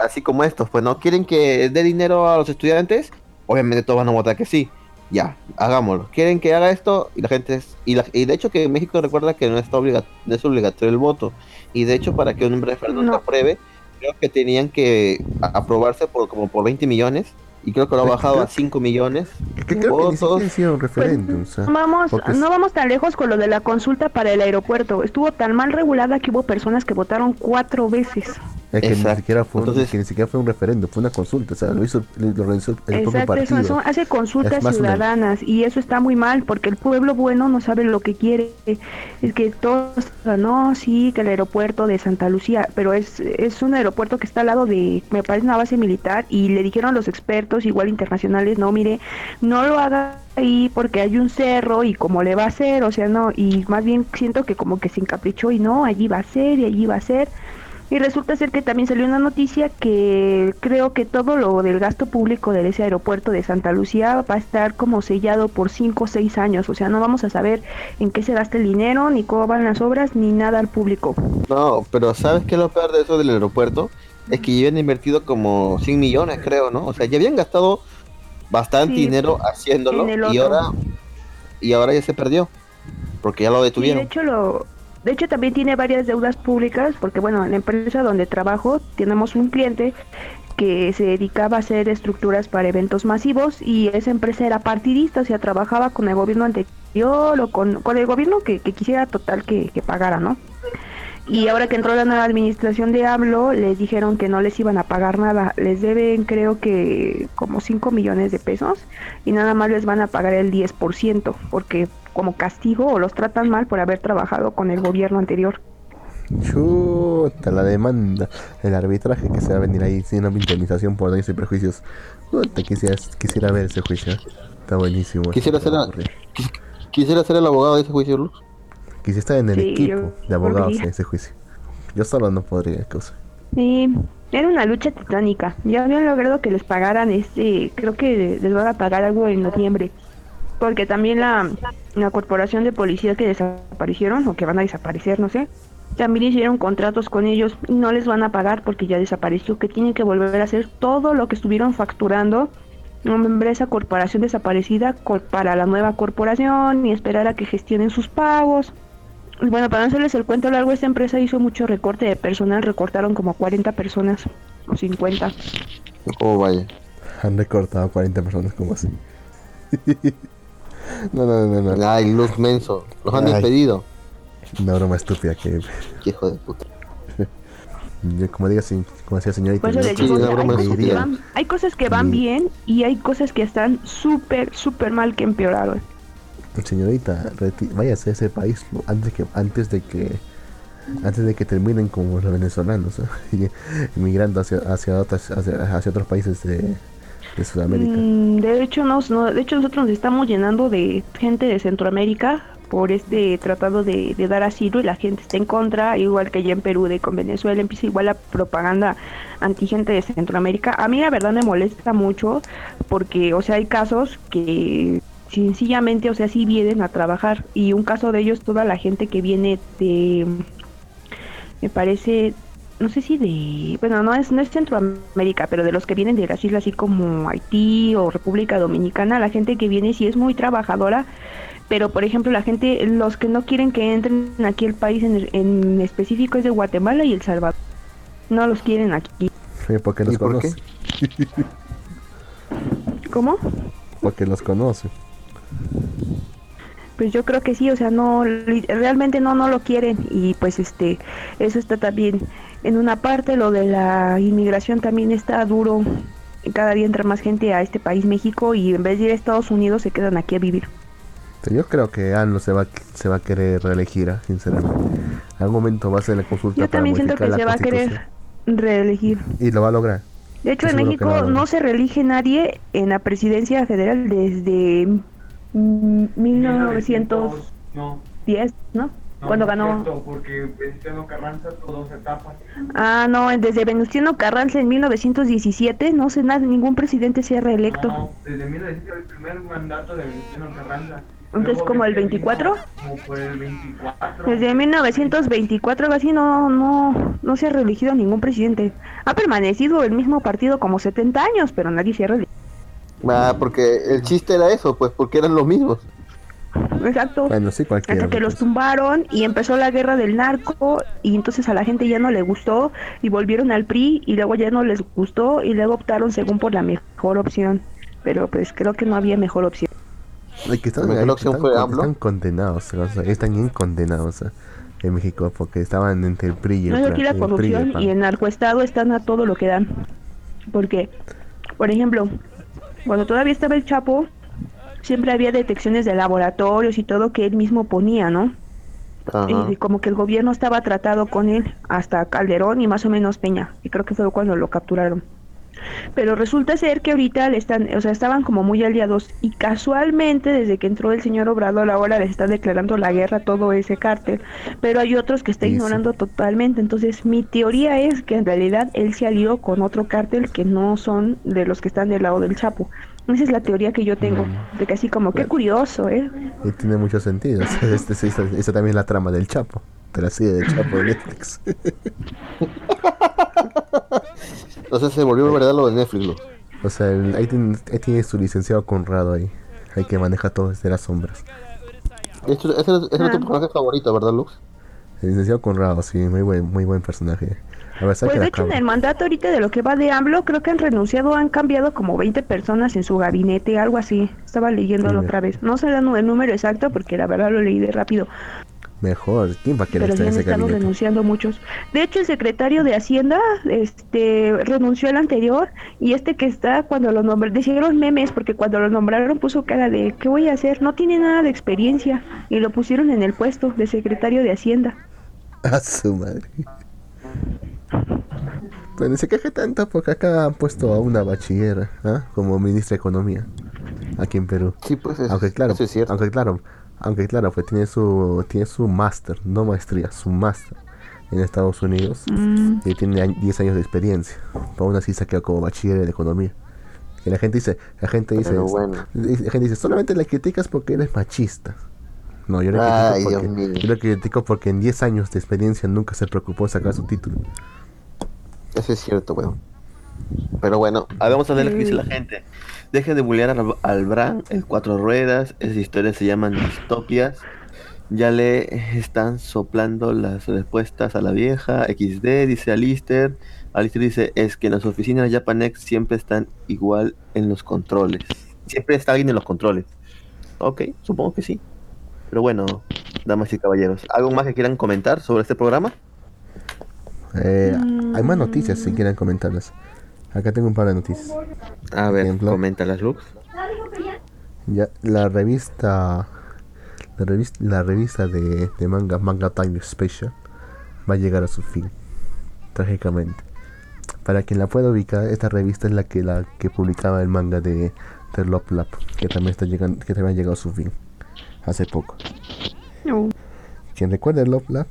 Así como estos, pues no quieren que dé dinero a los estudiantes, obviamente todos van a votar que sí. Ya, hagámoslo. Quieren que haga esto y la gente es... Y, la- y de hecho que en México recuerda que no, está obliga, no es obligatorio el voto. Y de hecho para que un referéndum se No. apruebe, creo que tenían que aprobarse por como por 20 millones. Y creo que lo ha Creo- bajado a 5 millones. Es que creo que ni votos. siquiera hicieron referéndum, o sea, No vamos, es- no vamos tan lejos con lo de la consulta para el aeropuerto. Estuvo tan mal regulada que hubo personas que votaron cuatro veces. Es que Exacto. ni siquiera fue un, Entonces- que ni siquiera fue un referéndum, fue una consulta, o sea, lo hizo lo organizó el propio Exacto, eso, partido. eso hace consultas Es más una- ciudadanas y eso está muy mal porque el pueblo bueno no sabe lo que quiere. Es que todos, no, sí, que el aeropuerto de Santa Lucía, pero es, es un aeropuerto que está al lado de, me parece, una base militar y le dijeron los expertos, igual internacionales, no, mire, no lo haga ahí porque hay un cerro y como le va a hacer, o sea, no, y más bien siento que como que se encaprichó y no, allí va a ser y allí va a ser. Y resulta ser que también salió una noticia que creo que todo lo del gasto público de ese aeropuerto de Santa Lucía va a estar como sellado por 5 o 6 años. O sea, no vamos a saber en qué se gasta el dinero, ni cómo van las obras, ni nada al público. No, pero ¿sabes qué es lo peor de eso del aeropuerto? Es que ya habían invertido como 100 millones, creo, ¿no? O sea, ya habían gastado bastante Sí, dinero haciéndolo y ahora y ahora ya se perdió porque ya lo Sí, de detuvieron. hecho lo de hecho también tiene varias deudas públicas porque bueno, en la empresa donde trabajo tenemos un cliente que se dedicaba a hacer estructuras para eventos masivos y esa empresa era partidista, o sea, trabajaba con el gobierno anterior o con, con el gobierno que, que quisiera total que, que pagara, ¿no? Y ahora que entró la nueva administración de AMLO, les dijeron que no les iban a pagar nada. Les deben creo que como 5 millones de pesos y nada más les van a pagar el 10% porque como castigo o los tratan mal por haber trabajado con el gobierno anterior. Chuta, la demanda, el arbitraje que se va a venir ahí sin una indemnización por daños y prejuicios. Puta, quisiera, quisiera ver ese juicio. Está buenísimo. Quisiera ser. Quisiera ser el abogado de ese juicio, Luz. Quisiera estar en el Sí, equipo de abogados podría. en ese juicio. Yo solo no podría, cosa. Sí, era una lucha titánica. Ya habían logrado que les pagaran este, creo que les van a pagar algo en noviembre. Porque también la, la corporación de policías que desaparecieron o que van a desaparecer, no sé, también hicieron contratos con ellos y no les van a pagar porque ya desapareció, que tienen que volver a hacer todo lo que estuvieron facturando nombre esa corporación desaparecida para la nueva corporación y esperar a que gestionen sus pagos. Y bueno, para no hacerles el cuento largo, esta empresa hizo mucho recorte de personal, recortaron como 40 personas o 50. ¿Cómo vaya? Han recortado 40 personas como así. no, no, no, no. Ay, Luz Menso. Los han Ay. despedido. Una broma estúpida que Hijo de puta. yo, como diga, sí, como decía señorita. Les sí, hay, broma cosas que estúpida. van, hay cosas que van Mm. bien y hay cosas que están súper, súper mal que empeoraron. Señorita, váyase a ese país antes que antes de que antes de que terminen como los venezolanos, ¿no? Y emigrando hacia hacia otras hacia, hacia otros países de, de Sudamérica. Mm, de hecho, no, de hecho nosotros nos estamos llenando de gente de Centroamérica por este tratado de, de dar asilo y la gente está en contra, igual que allá en Perú de con Venezuela empieza igual la propaganda anti gente de Centroamérica. A mí la verdad me molesta mucho porque, o sea, hay casos que sencillamente, o sea, sí vienen a trabajar y un caso de ellos toda la gente que viene de, me parece, no sé si de, bueno, no es, no es Centroamérica, pero de los que vienen de las islas así como Haití o República Dominicana, la gente que viene sí es muy trabajadora, pero por ejemplo la gente, los que no quieren que entren aquí al país en, en específico es de Guatemala y El Salvador. No los quieren aquí. Oye, porque los ¿Y por conoce, ¿Cómo? porque los conoce. Pues yo creo que sí, o sea, no, realmente no, no lo quieren y pues este, eso está también en una parte, lo de la inmigración también está duro, cada día entra más gente a este país México y en vez de ir a Estados Unidos se quedan aquí a vivir. Yo creo que ANLO se va se va a querer reelegir, ah, sinceramente. En algún momento va a hacer la consulta Yo para también siento que se va a querer reelegir. y lo va a lograr. De hecho, en México no, se reelige nadie en la presidencia federal desde 1910, No, ¿no? Cuando ganó... cierto, porque Venustiano Carranza todo se tapa. Ah, no, desde Venustiano Carranza en 1917, no sé nada, ningún presidente se ha reelecto. No, desde 1900 el primer mandato de Venustiano Carranza. Entonces, ¿como el que vino 24? Como por el 24. Desde 1924 casi no, no, no se ha reelegido ningún presidente. Ha permanecido el mismo partido como 70 años, pero nadie se ha reelegido. Ah, porque el chiste era eso, pues, porque eran los mismos. Exacto. Bueno, sí, cualquiera. Hasta que los pues. tumbaron y empezó la guerra del narco y entonces a la gente ya no le gustó y volvieron al PRI y luego ya no les gustó y luego optaron según por la mejor opción. Pero pues creo que no había mejor opción. Ay, que están, La mejor ahí, opción están fue con- AMLO. están condenados, o sea, están bien condenados ah, en México porque estaban entre el PRI y el, No aquí la el corrupción y el narcoestado están a todo lo que dan. Porque, por ejemplo, cuando todavía estaba el Chapo, siempre había detecciones de laboratorios y todo que él mismo ponía, ¿no? Ajá. Y como que el gobierno estaba tratado con él hasta Calderón y más o menos Peña. Y creo que fue cuando lo capturaron. Pero resulta ser que ahorita le están, o sea, estaban como muy aliados y casualmente desde que entró el señor Obrador ahora les está declarando la guerra a todo ese cártel, pero hay otros que está Sí, sí. ignorando totalmente. Entonces mi teoría es que en realidad él se alió con otro cártel que no son de los que están del lado del Chapo. Esa es la teoría que yo tengo, de que así como, qué Bueno. curioso, ¿eh? Y tiene mucho sentido. este, esa también es la trama del Chapo. De la serie del Chapo de Netflix. Entonces se volvió verdad lo de Netflix, Luz. o sea, el- ahí, tiene, ahí tiene su licenciado Conrado ahí. Hay que maneja todo desde las sombras. Esto- Ese ese es Ah. tu personaje favorito, ¿verdad, Luz? El licenciado Conrado, sí, muy buen, muy buen personaje. A ver, Pues saque de la hecho en el mandato ahorita de lo que va de AMLO, creo que han renunciado, han cambiado como 20 personas en su gabinete, algo así. Estaba leyéndolo Sí, otra vez. No sé el número exacto porque la verdad lo leí de rápido. Mejor, ¿quién va a querer Pero estar ya en ese estado gabinete? renunciando muchos. De hecho, el secretario de Hacienda este, renunció al anterior y este que está cuando lo nombraron, decían memes porque cuando lo nombraron puso cara de ¿qué voy a hacer? No tiene nada de experiencia y lo pusieron en el puesto de secretario de Hacienda. A su madre. Bueno, se queja tanto porque acá han puesto a una bachillera ¿ah? como ministra de Economía aquí en Perú. Sí, pues es- Aunque claro, eso es cierto. aunque claro, aunque claro, pues tiene su tiene su máster, no maestría, su máster en Estados Unidos Mm, y tiene añ- 10 años de experiencia. Pero aún así se ha quedado como bachiller en economía. Y la gente dice, la gente dice, bueno. la gente dice, solamente le criticas porque eres machista. No, yo le Ay, critico porque, mío. yo le critico porque en 10 años de experiencia nunca se preocupó en sacar su título. Eso es cierto, weón. Pero bueno, a ver, vamos a ver lo que dice la gente. Dejen de bullear al, al Bran, el cuatro ruedas. Esas historias se llaman distopias. Ya le están soplando las respuestas a la vieja. XD, dice Alister. Alister dice, es que en las oficinas de Japanex siempre están igual en los controles. Siempre está alguien en los controles. Ok, supongo que sí. Pero bueno, damas y caballeros, ¿algo más que quieran comentar sobre este programa? Eh, Hay más Mm. noticias si quieren comentarlas. Acá tengo un par de noticias. A ver, ejemplo. comenta las looks. Ya, la revista la revista, la revista de, de manga Manga Time Special va a llegar a su fin trágicamente para quien la pueda ubicar esta revista es la que la que publicaba el manga de, de Love Lab que también está llegando que también ha llegado a su fin hace poco no. quien recuerda Love Lab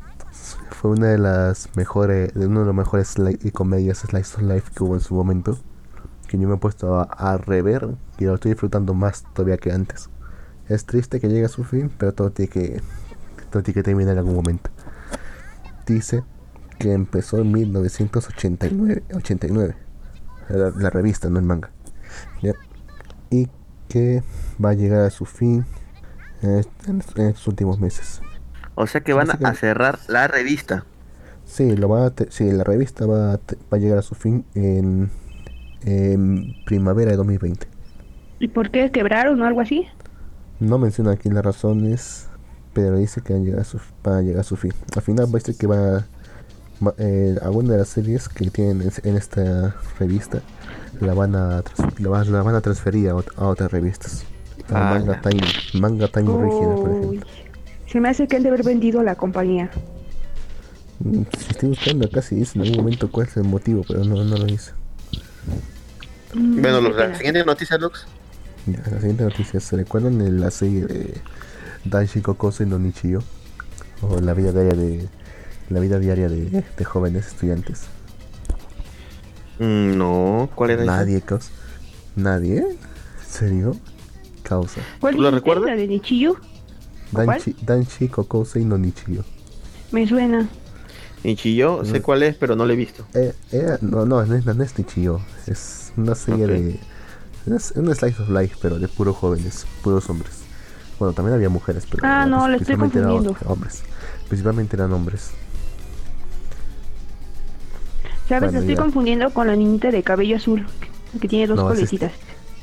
fue una de las mejores de uno de los mejores comedias slice of life que hubo en su momento que yo me he puesto a, rever y lo estoy disfrutando más todavía que antes. Es triste que llegue a su fin, pero todo tiene que, todo tiene que terminar en algún momento. Dice que empezó en 1989, 89, la, revista, no el manga. Y que va a llegar a su fin en estos últimos meses. O sea que van a cerrar la revista. Sí, lo va a te- sí, la revista va a, te- va a llegar a su fin en, en primavera de 2020. ¿Y por qué quebraron o algo así? No menciona aquí las razones, pero dice que van a llegar a su, van a llegar a su fin. Al final va a ser que va, va- eh, alguna de las series que tienen en, en esta revista la van a, la van, la van a transferir a, ot- a otras revistas. A Ah, manga. Time, Manga Time Original, por ejemplo. Se me hace que han de haber vendido la compañía. Mm, Si estoy buscando acá si dice en algún momento cuál es el motivo, pero no, no lo dice. Mm, Bueno, los, la siguiente noticia, Lux. Ya, la siguiente noticia. ¿Se recuerdan de la serie de Danshi Kokosei no Nichiyo? O la vida diaria de la vida diaria de, de jóvenes estudiantes. Mm, no, ¿cuál era esa? Nadie, causa. ¿Nadie? ¿En serio? Causa. ¿Cuál ¿Tú la dijiste? recuerdas? ¿La de Nichiyo? ¿Cuál? Danshi, Danshi Kokosei no Nichiyo. Me suena. Ichiyo, sé cuál es, pero no lo he visto. Eh, eh, no, no, no es, no es Nichiyo. Es una serie Ok. de. Es un slice of life, pero de puros jóvenes, puros hombres. Bueno, también había mujeres, pero. Ah, no, lo estoy confundiendo. hombres. Principalmente eran hombres. ¿Sabes? Bueno, estoy ya. confundiendo con la niñita de cabello azul, que tiene dos No, ese es- colecitas.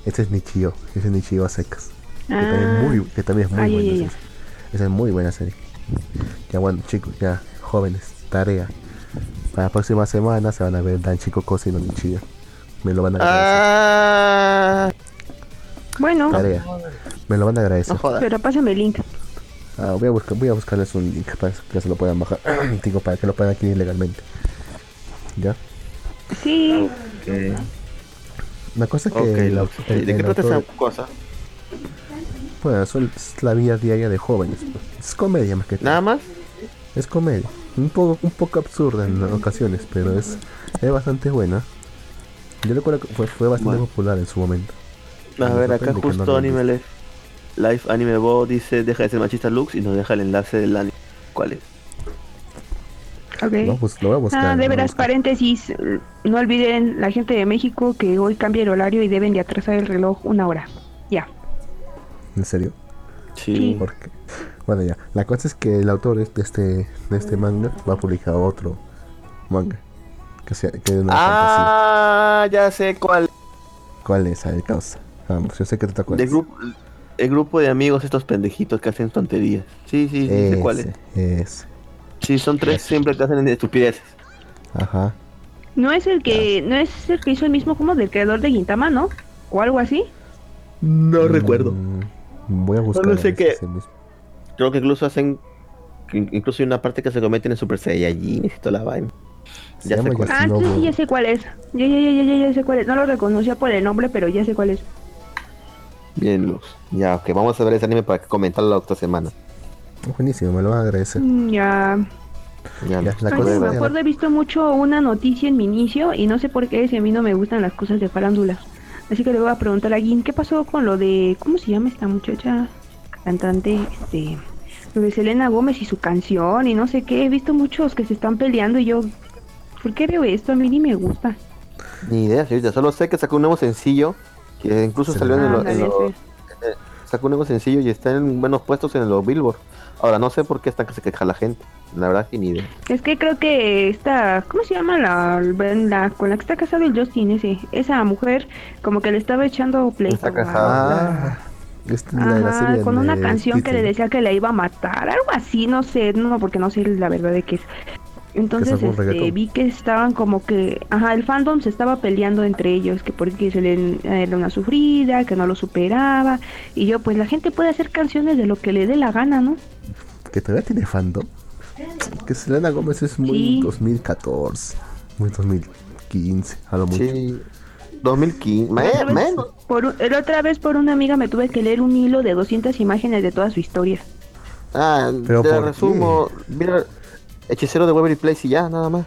Este es Nichio, ese es Nichio a secas. Que, Ah, también es muy, que también es muy ya, ya. serie. Esa es muy buena serie. Ya bueno, chicos, ya, jóvenes, tarea. Para la próxima semana se van a ver Dan Chico Cosa y no Nichio. Me lo van a agradecer. Ah, bueno, Tarea. Me lo van a agradecer. no pero pásame el link. Ah, voy, a buscar, voy a buscarles un link para que se lo puedan bajar. Digo, para que lo puedan adquirir legalmente. ¿Ya? Sí, Ok, La cosa es que ok, el, au- el- ¿De qué el trata esa cosa? Bueno, eso es la vida diaria de jóvenes. Es comedia más que todo. ¿Nada más? Es comedia. Un poco, un poco absurda en ocasiones, pero es, es bastante buena. Yo recuerdo que fue, fue bastante Bueno. popular en su momento. A ver, acá no justo lo Anime Life, Life Anime Bo dice, deja de ser machista Lux y nos deja el enlace del anime. ¿Cuál es? ok. No, pues lo voy a buscar. Ah, de veras, buscar. paréntesis, no olviden la gente de México que hoy cambia el horario y deben de atrasar el reloj una hora. Ya. ¿En serio? Sí. Porque, bueno, ya. La cosa es que el autor de este, de este manga va a publicar otro manga. Que, sea, que es una fantasía. Ah, ya sé cuál. ¿Cuál es? A ver, causa. Vamos, yo sé que te De acuerdas. grupo, El grupo de amigos, estos pendejitos que hacen tonterías. Sí, sí, sí, sé cuál es. Ese, ese. Sí, son tres siempre que hacen estupideces. Ajá. No es el que, no es el que hizo el mismo como del creador de Gintama, ¿no? O algo así. No recuerdo. Voy a buscar. Solo sé a ver si que- es el mismo. Creo que incluso hacen. Incluso hay una parte que se cometen en Super Saiyajin y toda la vaina. Se Ya sé cuál. Ah, sí, sí, ya sé cuál es. Ya, ya, ya, ya, ya, ya sé cuál es. No lo reconocía por el nombre, pero ya sé cuál es. Bien, Luz. Ya, ok, vamos a ver ese anime para que comentarlo la otra semana. Buenísimo, me lo van a agradecer. Mm, Ya. Ya, Ya, la Ay, cosa me acuerdo, he visto mucho una noticia en mi inicio y no sé por qué si a mí no me gustan las cosas de farándula. Así que le voy a preguntar a Gin, ¿qué pasó con lo de, ¿cómo se llama esta muchacha cantante? Este, lo de Selena Gómez y su canción y no sé qué. He visto muchos que se están peleando y yo, ¿por qué veo esto? A mí ni me gusta. Ni idea, señorita. Solo sé que sacó un nuevo sencillo. Que incluso salió en, lo- Ándale, en lo-. Sacó un nuevo sencillo y está en buenos puestos en los Billboard. Ahora, no sé por qué está que se queja la gente. La verdad que ni idea. Es que creo que esta, ¿cómo se llama la, la con la que está casado el Justin ese? Esa mujer como que le estaba echando pleito. Está casada. Ah, esta es la la Ajá, con una canción que le decía que la iba a matar, algo así, no sé, no, porque no sé la verdad de qué es. Entonces este, vi que estaban como que, ajá, el fandom se estaba peleando entre ellos, que porque se le era una sufrida, que no lo superaba, y yo, pues la gente puede hacer canciones de lo que le dé la gana, ¿no? Que todavía tiene fandom. Que Selena Gómez es muy Sí. 2014, muy 2015, a lo mucho. Sí. 2015. La otra Me- vez- menos. Por, otra vez por una amiga me tuve que leer un hilo de 200 imágenes de toda su historia. Ah, ¿Pero te por resumo. Mira, hechicero de Waverly Place y ya, nada más.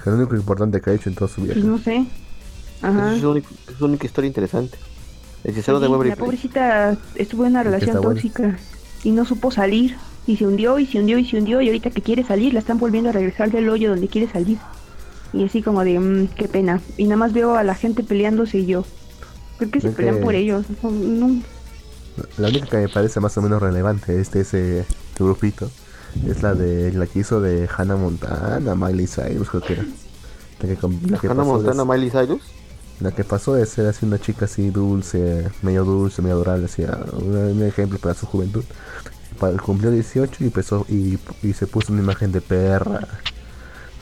Es lo único importante que ha hecho en toda su vida. Pues no sé. Ajá. Es su único- es su única historia interesante. Hechicero de Waverly la Place. pobrecita estuvo en una relación tóxica y no supo salir. Y se hundió y se hundió y se hundió y ahorita que quiere salir la están volviendo a regresar del hoyo donde quiere salir. Y así como de, "Mm, qué pena. Y nada más veo a la gente peleándose y yo. ¿Por qué se Es pelean que- por ellos? No, no- La única que me parece más o menos relevante este ese grupito es la de la que hizo de Hannah Montana, Miley Cyrus creo que era. La que, la que Hannah de Montana, Miley Cyrus. La que pasó de ser así una chica así dulce, medio dulce, medio adorable, así, un, ejemplo para su juventud. Pa- Cumplió 18 y empezó y, y se puso una imagen de perra,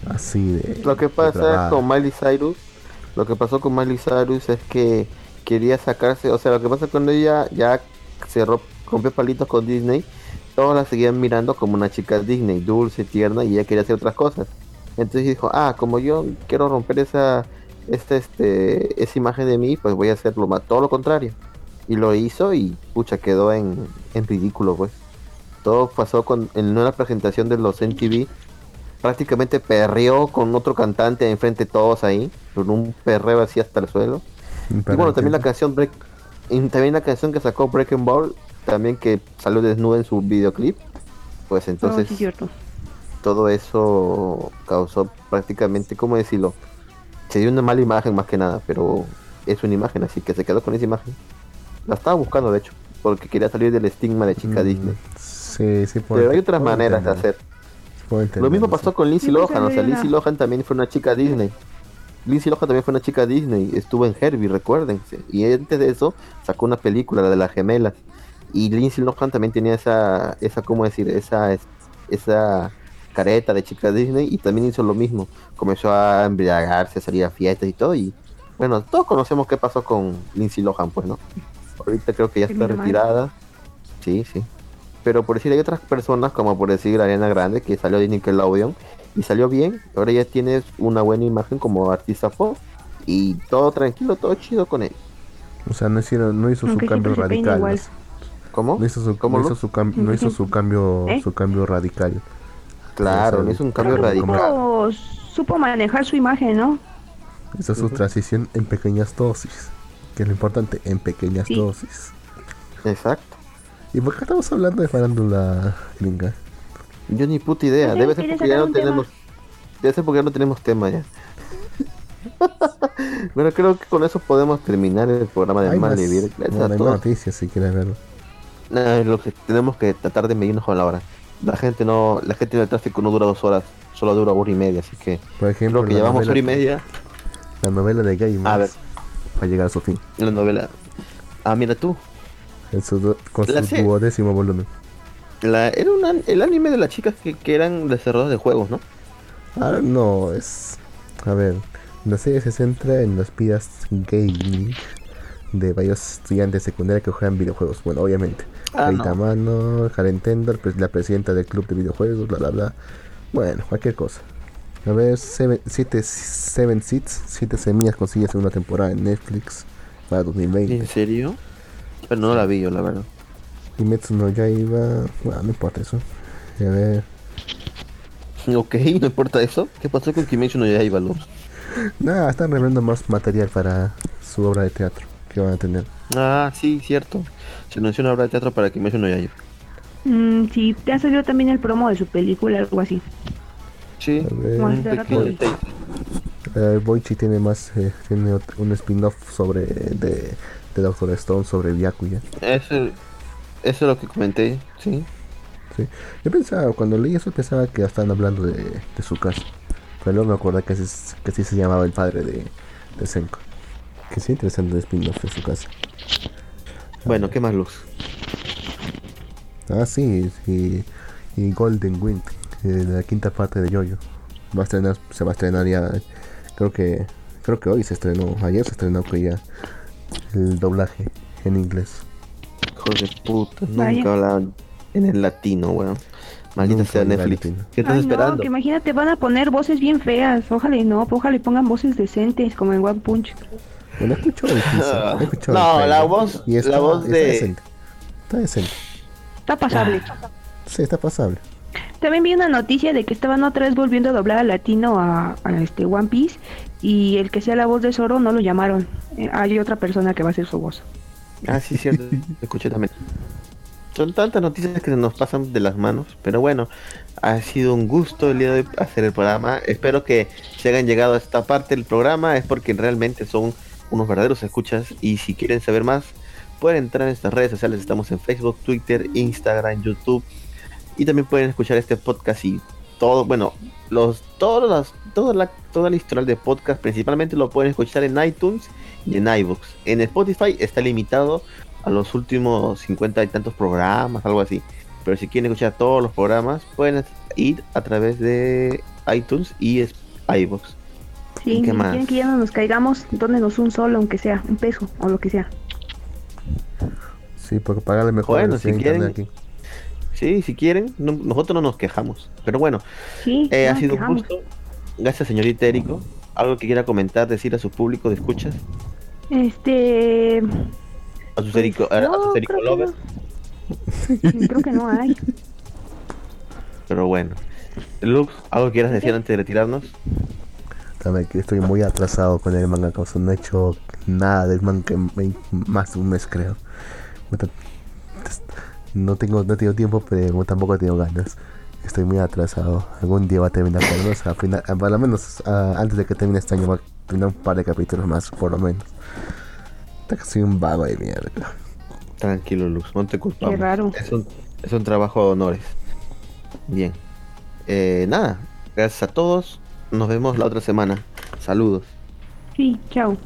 así de. Lo que pasa con Miley Cyrus, lo que pasó con Miley Cyrus es que quería sacarse, o sea, lo que pasa cuando ella ya se ro- rompió palitos con Disney, todos la seguían mirando como una chica Disney, dulce, tierna, y ella quería hacer otras cosas. Entonces dijo, ah, como yo quiero romper esa, esta, este, esa imagen de mí, pues voy a hacerlo más, todo lo contrario. Y lo hizo y, pucha, quedó en, en ridículo, pues. Todo pasó con, en una presentación de los MTV, prácticamente perreó con otro cantante enfrente de todos ahí, con un perreo así hasta el suelo. Y bueno, también la canción Break, y también la canción que sacó Breaking Ball, también que salió desnuda en su videoclip, pues no, entonces sí es cierto. todo eso causó prácticamente, ¿cómo decirlo? Se dio una mala imagen más que nada, pero es una imagen, así que se quedó con esa imagen. La estaba buscando, de hecho, porque quería salir del estigma de chica Mm, Disney. Sí, sí, puedo Pero hay otras maneras de hacer. Lo mismo sí. pasó con Lindsay me Lohan, o sea, Lindsay Lohan también fue una chica Disney. Lindsay Lohan también fue una chica Disney, estuvo en Herbie, recuérdense. Y antes de eso sacó una película, la de las gemelas. Y Lindsay Lohan también tenía esa, esa ¿cómo decir? Esa, es- esa careta de chica Disney y también hizo lo mismo. Comenzó a embriagarse, a salir a fiestas y todo. Y bueno, todos conocemos qué pasó con Lindsay Lohan, pues, ¿no? Ahorita creo que ya está retirada. Sí, sí. Pero por decir, hay otras personas, como por decir Ariana Grande, que salió de Nickelodeon y salió bien. Ahora ya tienes una buena imagen como artista pop y todo tranquilo, todo chido con él. O sea, no, hicieron, no hizo Aunque su cambio radical. igual. ¿Cómo? No hizo su, ¿Cómo no hizo su, cam- no hizo su cambio ¿Eh? su cambio radical. Claro, no es un cambio radical. supo, supo manejar su imagen, ¿no? Hizo su transición en pequeñas dosis. Que es lo importante, en pequeñas Sí. dosis. Exacto. ¿Y por qué estamos hablando de farándula gringa? Yo ni puta idea. Sé, Debe ser ¿quieres porque ya no un tema? tenemos. Debe ser porque ya no tenemos tema ya. bueno, creo que con eso podemos terminar el programa de Hay más, Malvivir. Gracias no, a hay todos. más noticias si quieres verlo. Es lo que tenemos que tratar de medirnos con la hora. La gente no, la gente del tráfico no dura dos horas, solo dura hora y media, así que Por ejemplo, que llevamos novela- hora y media La novela de Gamers A ver. va a llegar a su fin. en la novela. Ah, mira tú. En su con La su duodécimo volumen. La, era un an- el anime de las chicas que, que eran desarrolladores de juegos, ¿no? Ah, no, es. A ver, la serie se centra en las vidas gaming de varios estudiantes secundarios que juegan videojuegos. Bueno, obviamente. Ah, Rita no. Mano, Karen Tender, pues, la presidenta del club de videojuegos, bla bla bla. Bueno, cualquier cosa. A ver, Seven, siete, seven Seeds, siete semillas consigue segunda temporada en Netflix para 2020. ¿En serio? Pero no la vi yo, la verdad. Kimetsu no Yaiba, bueno, no importa eso. A ver, Ok, no importa eso. ¿Qué pasó con Kimetsu no Yaiba, Luz? nada, están revelando más material para su obra de teatro que van a tener. Ah, sí, cierto. Se anunció una obra de teatro para Kimetsu no Yaiba. Mm, sí, te ha salido también el promo de su película, algo así. Sí, A ver, un pequeño detalle. Eh, Boichi tiene más, eh, tiene ot- un spin-off sobre de, de Doctor Stone sobre Byakuya. Eso, eso es lo que comenté, sí. Sí. Yo pensaba, cuando leí eso pensaba que estaban hablando de, de su casa. Pero luego me acordé que así, que así se llamaba el padre de, de Senko. Que sí, interesante el spin-off de su casa. Bueno, ¿qué más, Luz? Ah, sí, y, y Golden Wind, eh, la quinta parte de Yoyo. Va a estrenar, se va a estrenar ya, creo que, creo que hoy se estrenó, ayer se estrenó que ya el doblaje en inglés. Hijo de puta, Vaya. nunca hablaban en el latino, weón. Maldita Nunca sea en Netflix. ¿Qué estás Ay, no, esperando? que imagínate, van a poner voces bien feas. Ojalá y no, ojalá y pongan voces decentes, como en One Punch. El teaser, he escuchado No, la voz- y está, la voz está de- decente. Está decente. Está pasable. Sí, está pasable. También vi una noticia de que estaban otra vez volviendo a doblar al latino a, a este One Piece y el que sea la voz de Zoro no lo llamaron. Eh, hay otra persona que va a ser su voz. Ah, sí, cierto. Escuché también. Son tantas noticias que se nos pasan de las manos, pero bueno, ha sido un gusto el día de hoy hacer el programa. Espero que si hayan llegado a esta parte del programa es porque realmente son unos verdaderos escuchas y si quieren saber más pueden entrar en nuestras redes sociales. Estamos en Facebook, Twitter, Instagram, YouTube y también pueden escuchar este podcast y todo, bueno, los todos las toda la toda la historial de podcast principalmente lo pueden escuchar en iTunes y en iVoox. En Spotify está limitado a los últimos 50 y tantos programas, algo así. Pero si quieren escuchar todos los programas, pueden ir a través de iTunes y iVoox. Sí, ¿Y si qué más? quieren que ya no nos caigamos, dónenos un solo, aunque sea un peso o lo que sea. Sí, porque pagarle mejor Bueno, si quieren- aquí. Sí, si quieren, no- nosotros no nos quejamos. Pero bueno, Sí, eh, no ha sido un gusto. Gracias, señorita Érico. ¿Algo que quiera comentar, decir a su público de escuchas? Este. A sus pues, Érico, a, sus Érico creo que no. Creo que no hay. Pero bueno. Lux, ¿algo que quieras decir antes de retirarnos? También que estoy muy atrasado con el manga, causa no he hecho nada del manga en en más de un mes creo. No tengo, no tengo tiempo, pero tampoco tengo ganas. Estoy muy atrasado. Algún día va a terminar, por lo menos, a final- a- por lo menos antes de que termine este año va a terminar un par de capítulos más, por lo menos. Que soy un vago de mierda. Tranquilo, Lux, no te culpamos. Qué raro. Es un, es un trabajo de honores. Bien. Eh, nada, gracias a todos. Nos vemos la otra semana. Saludos. Sí, chao.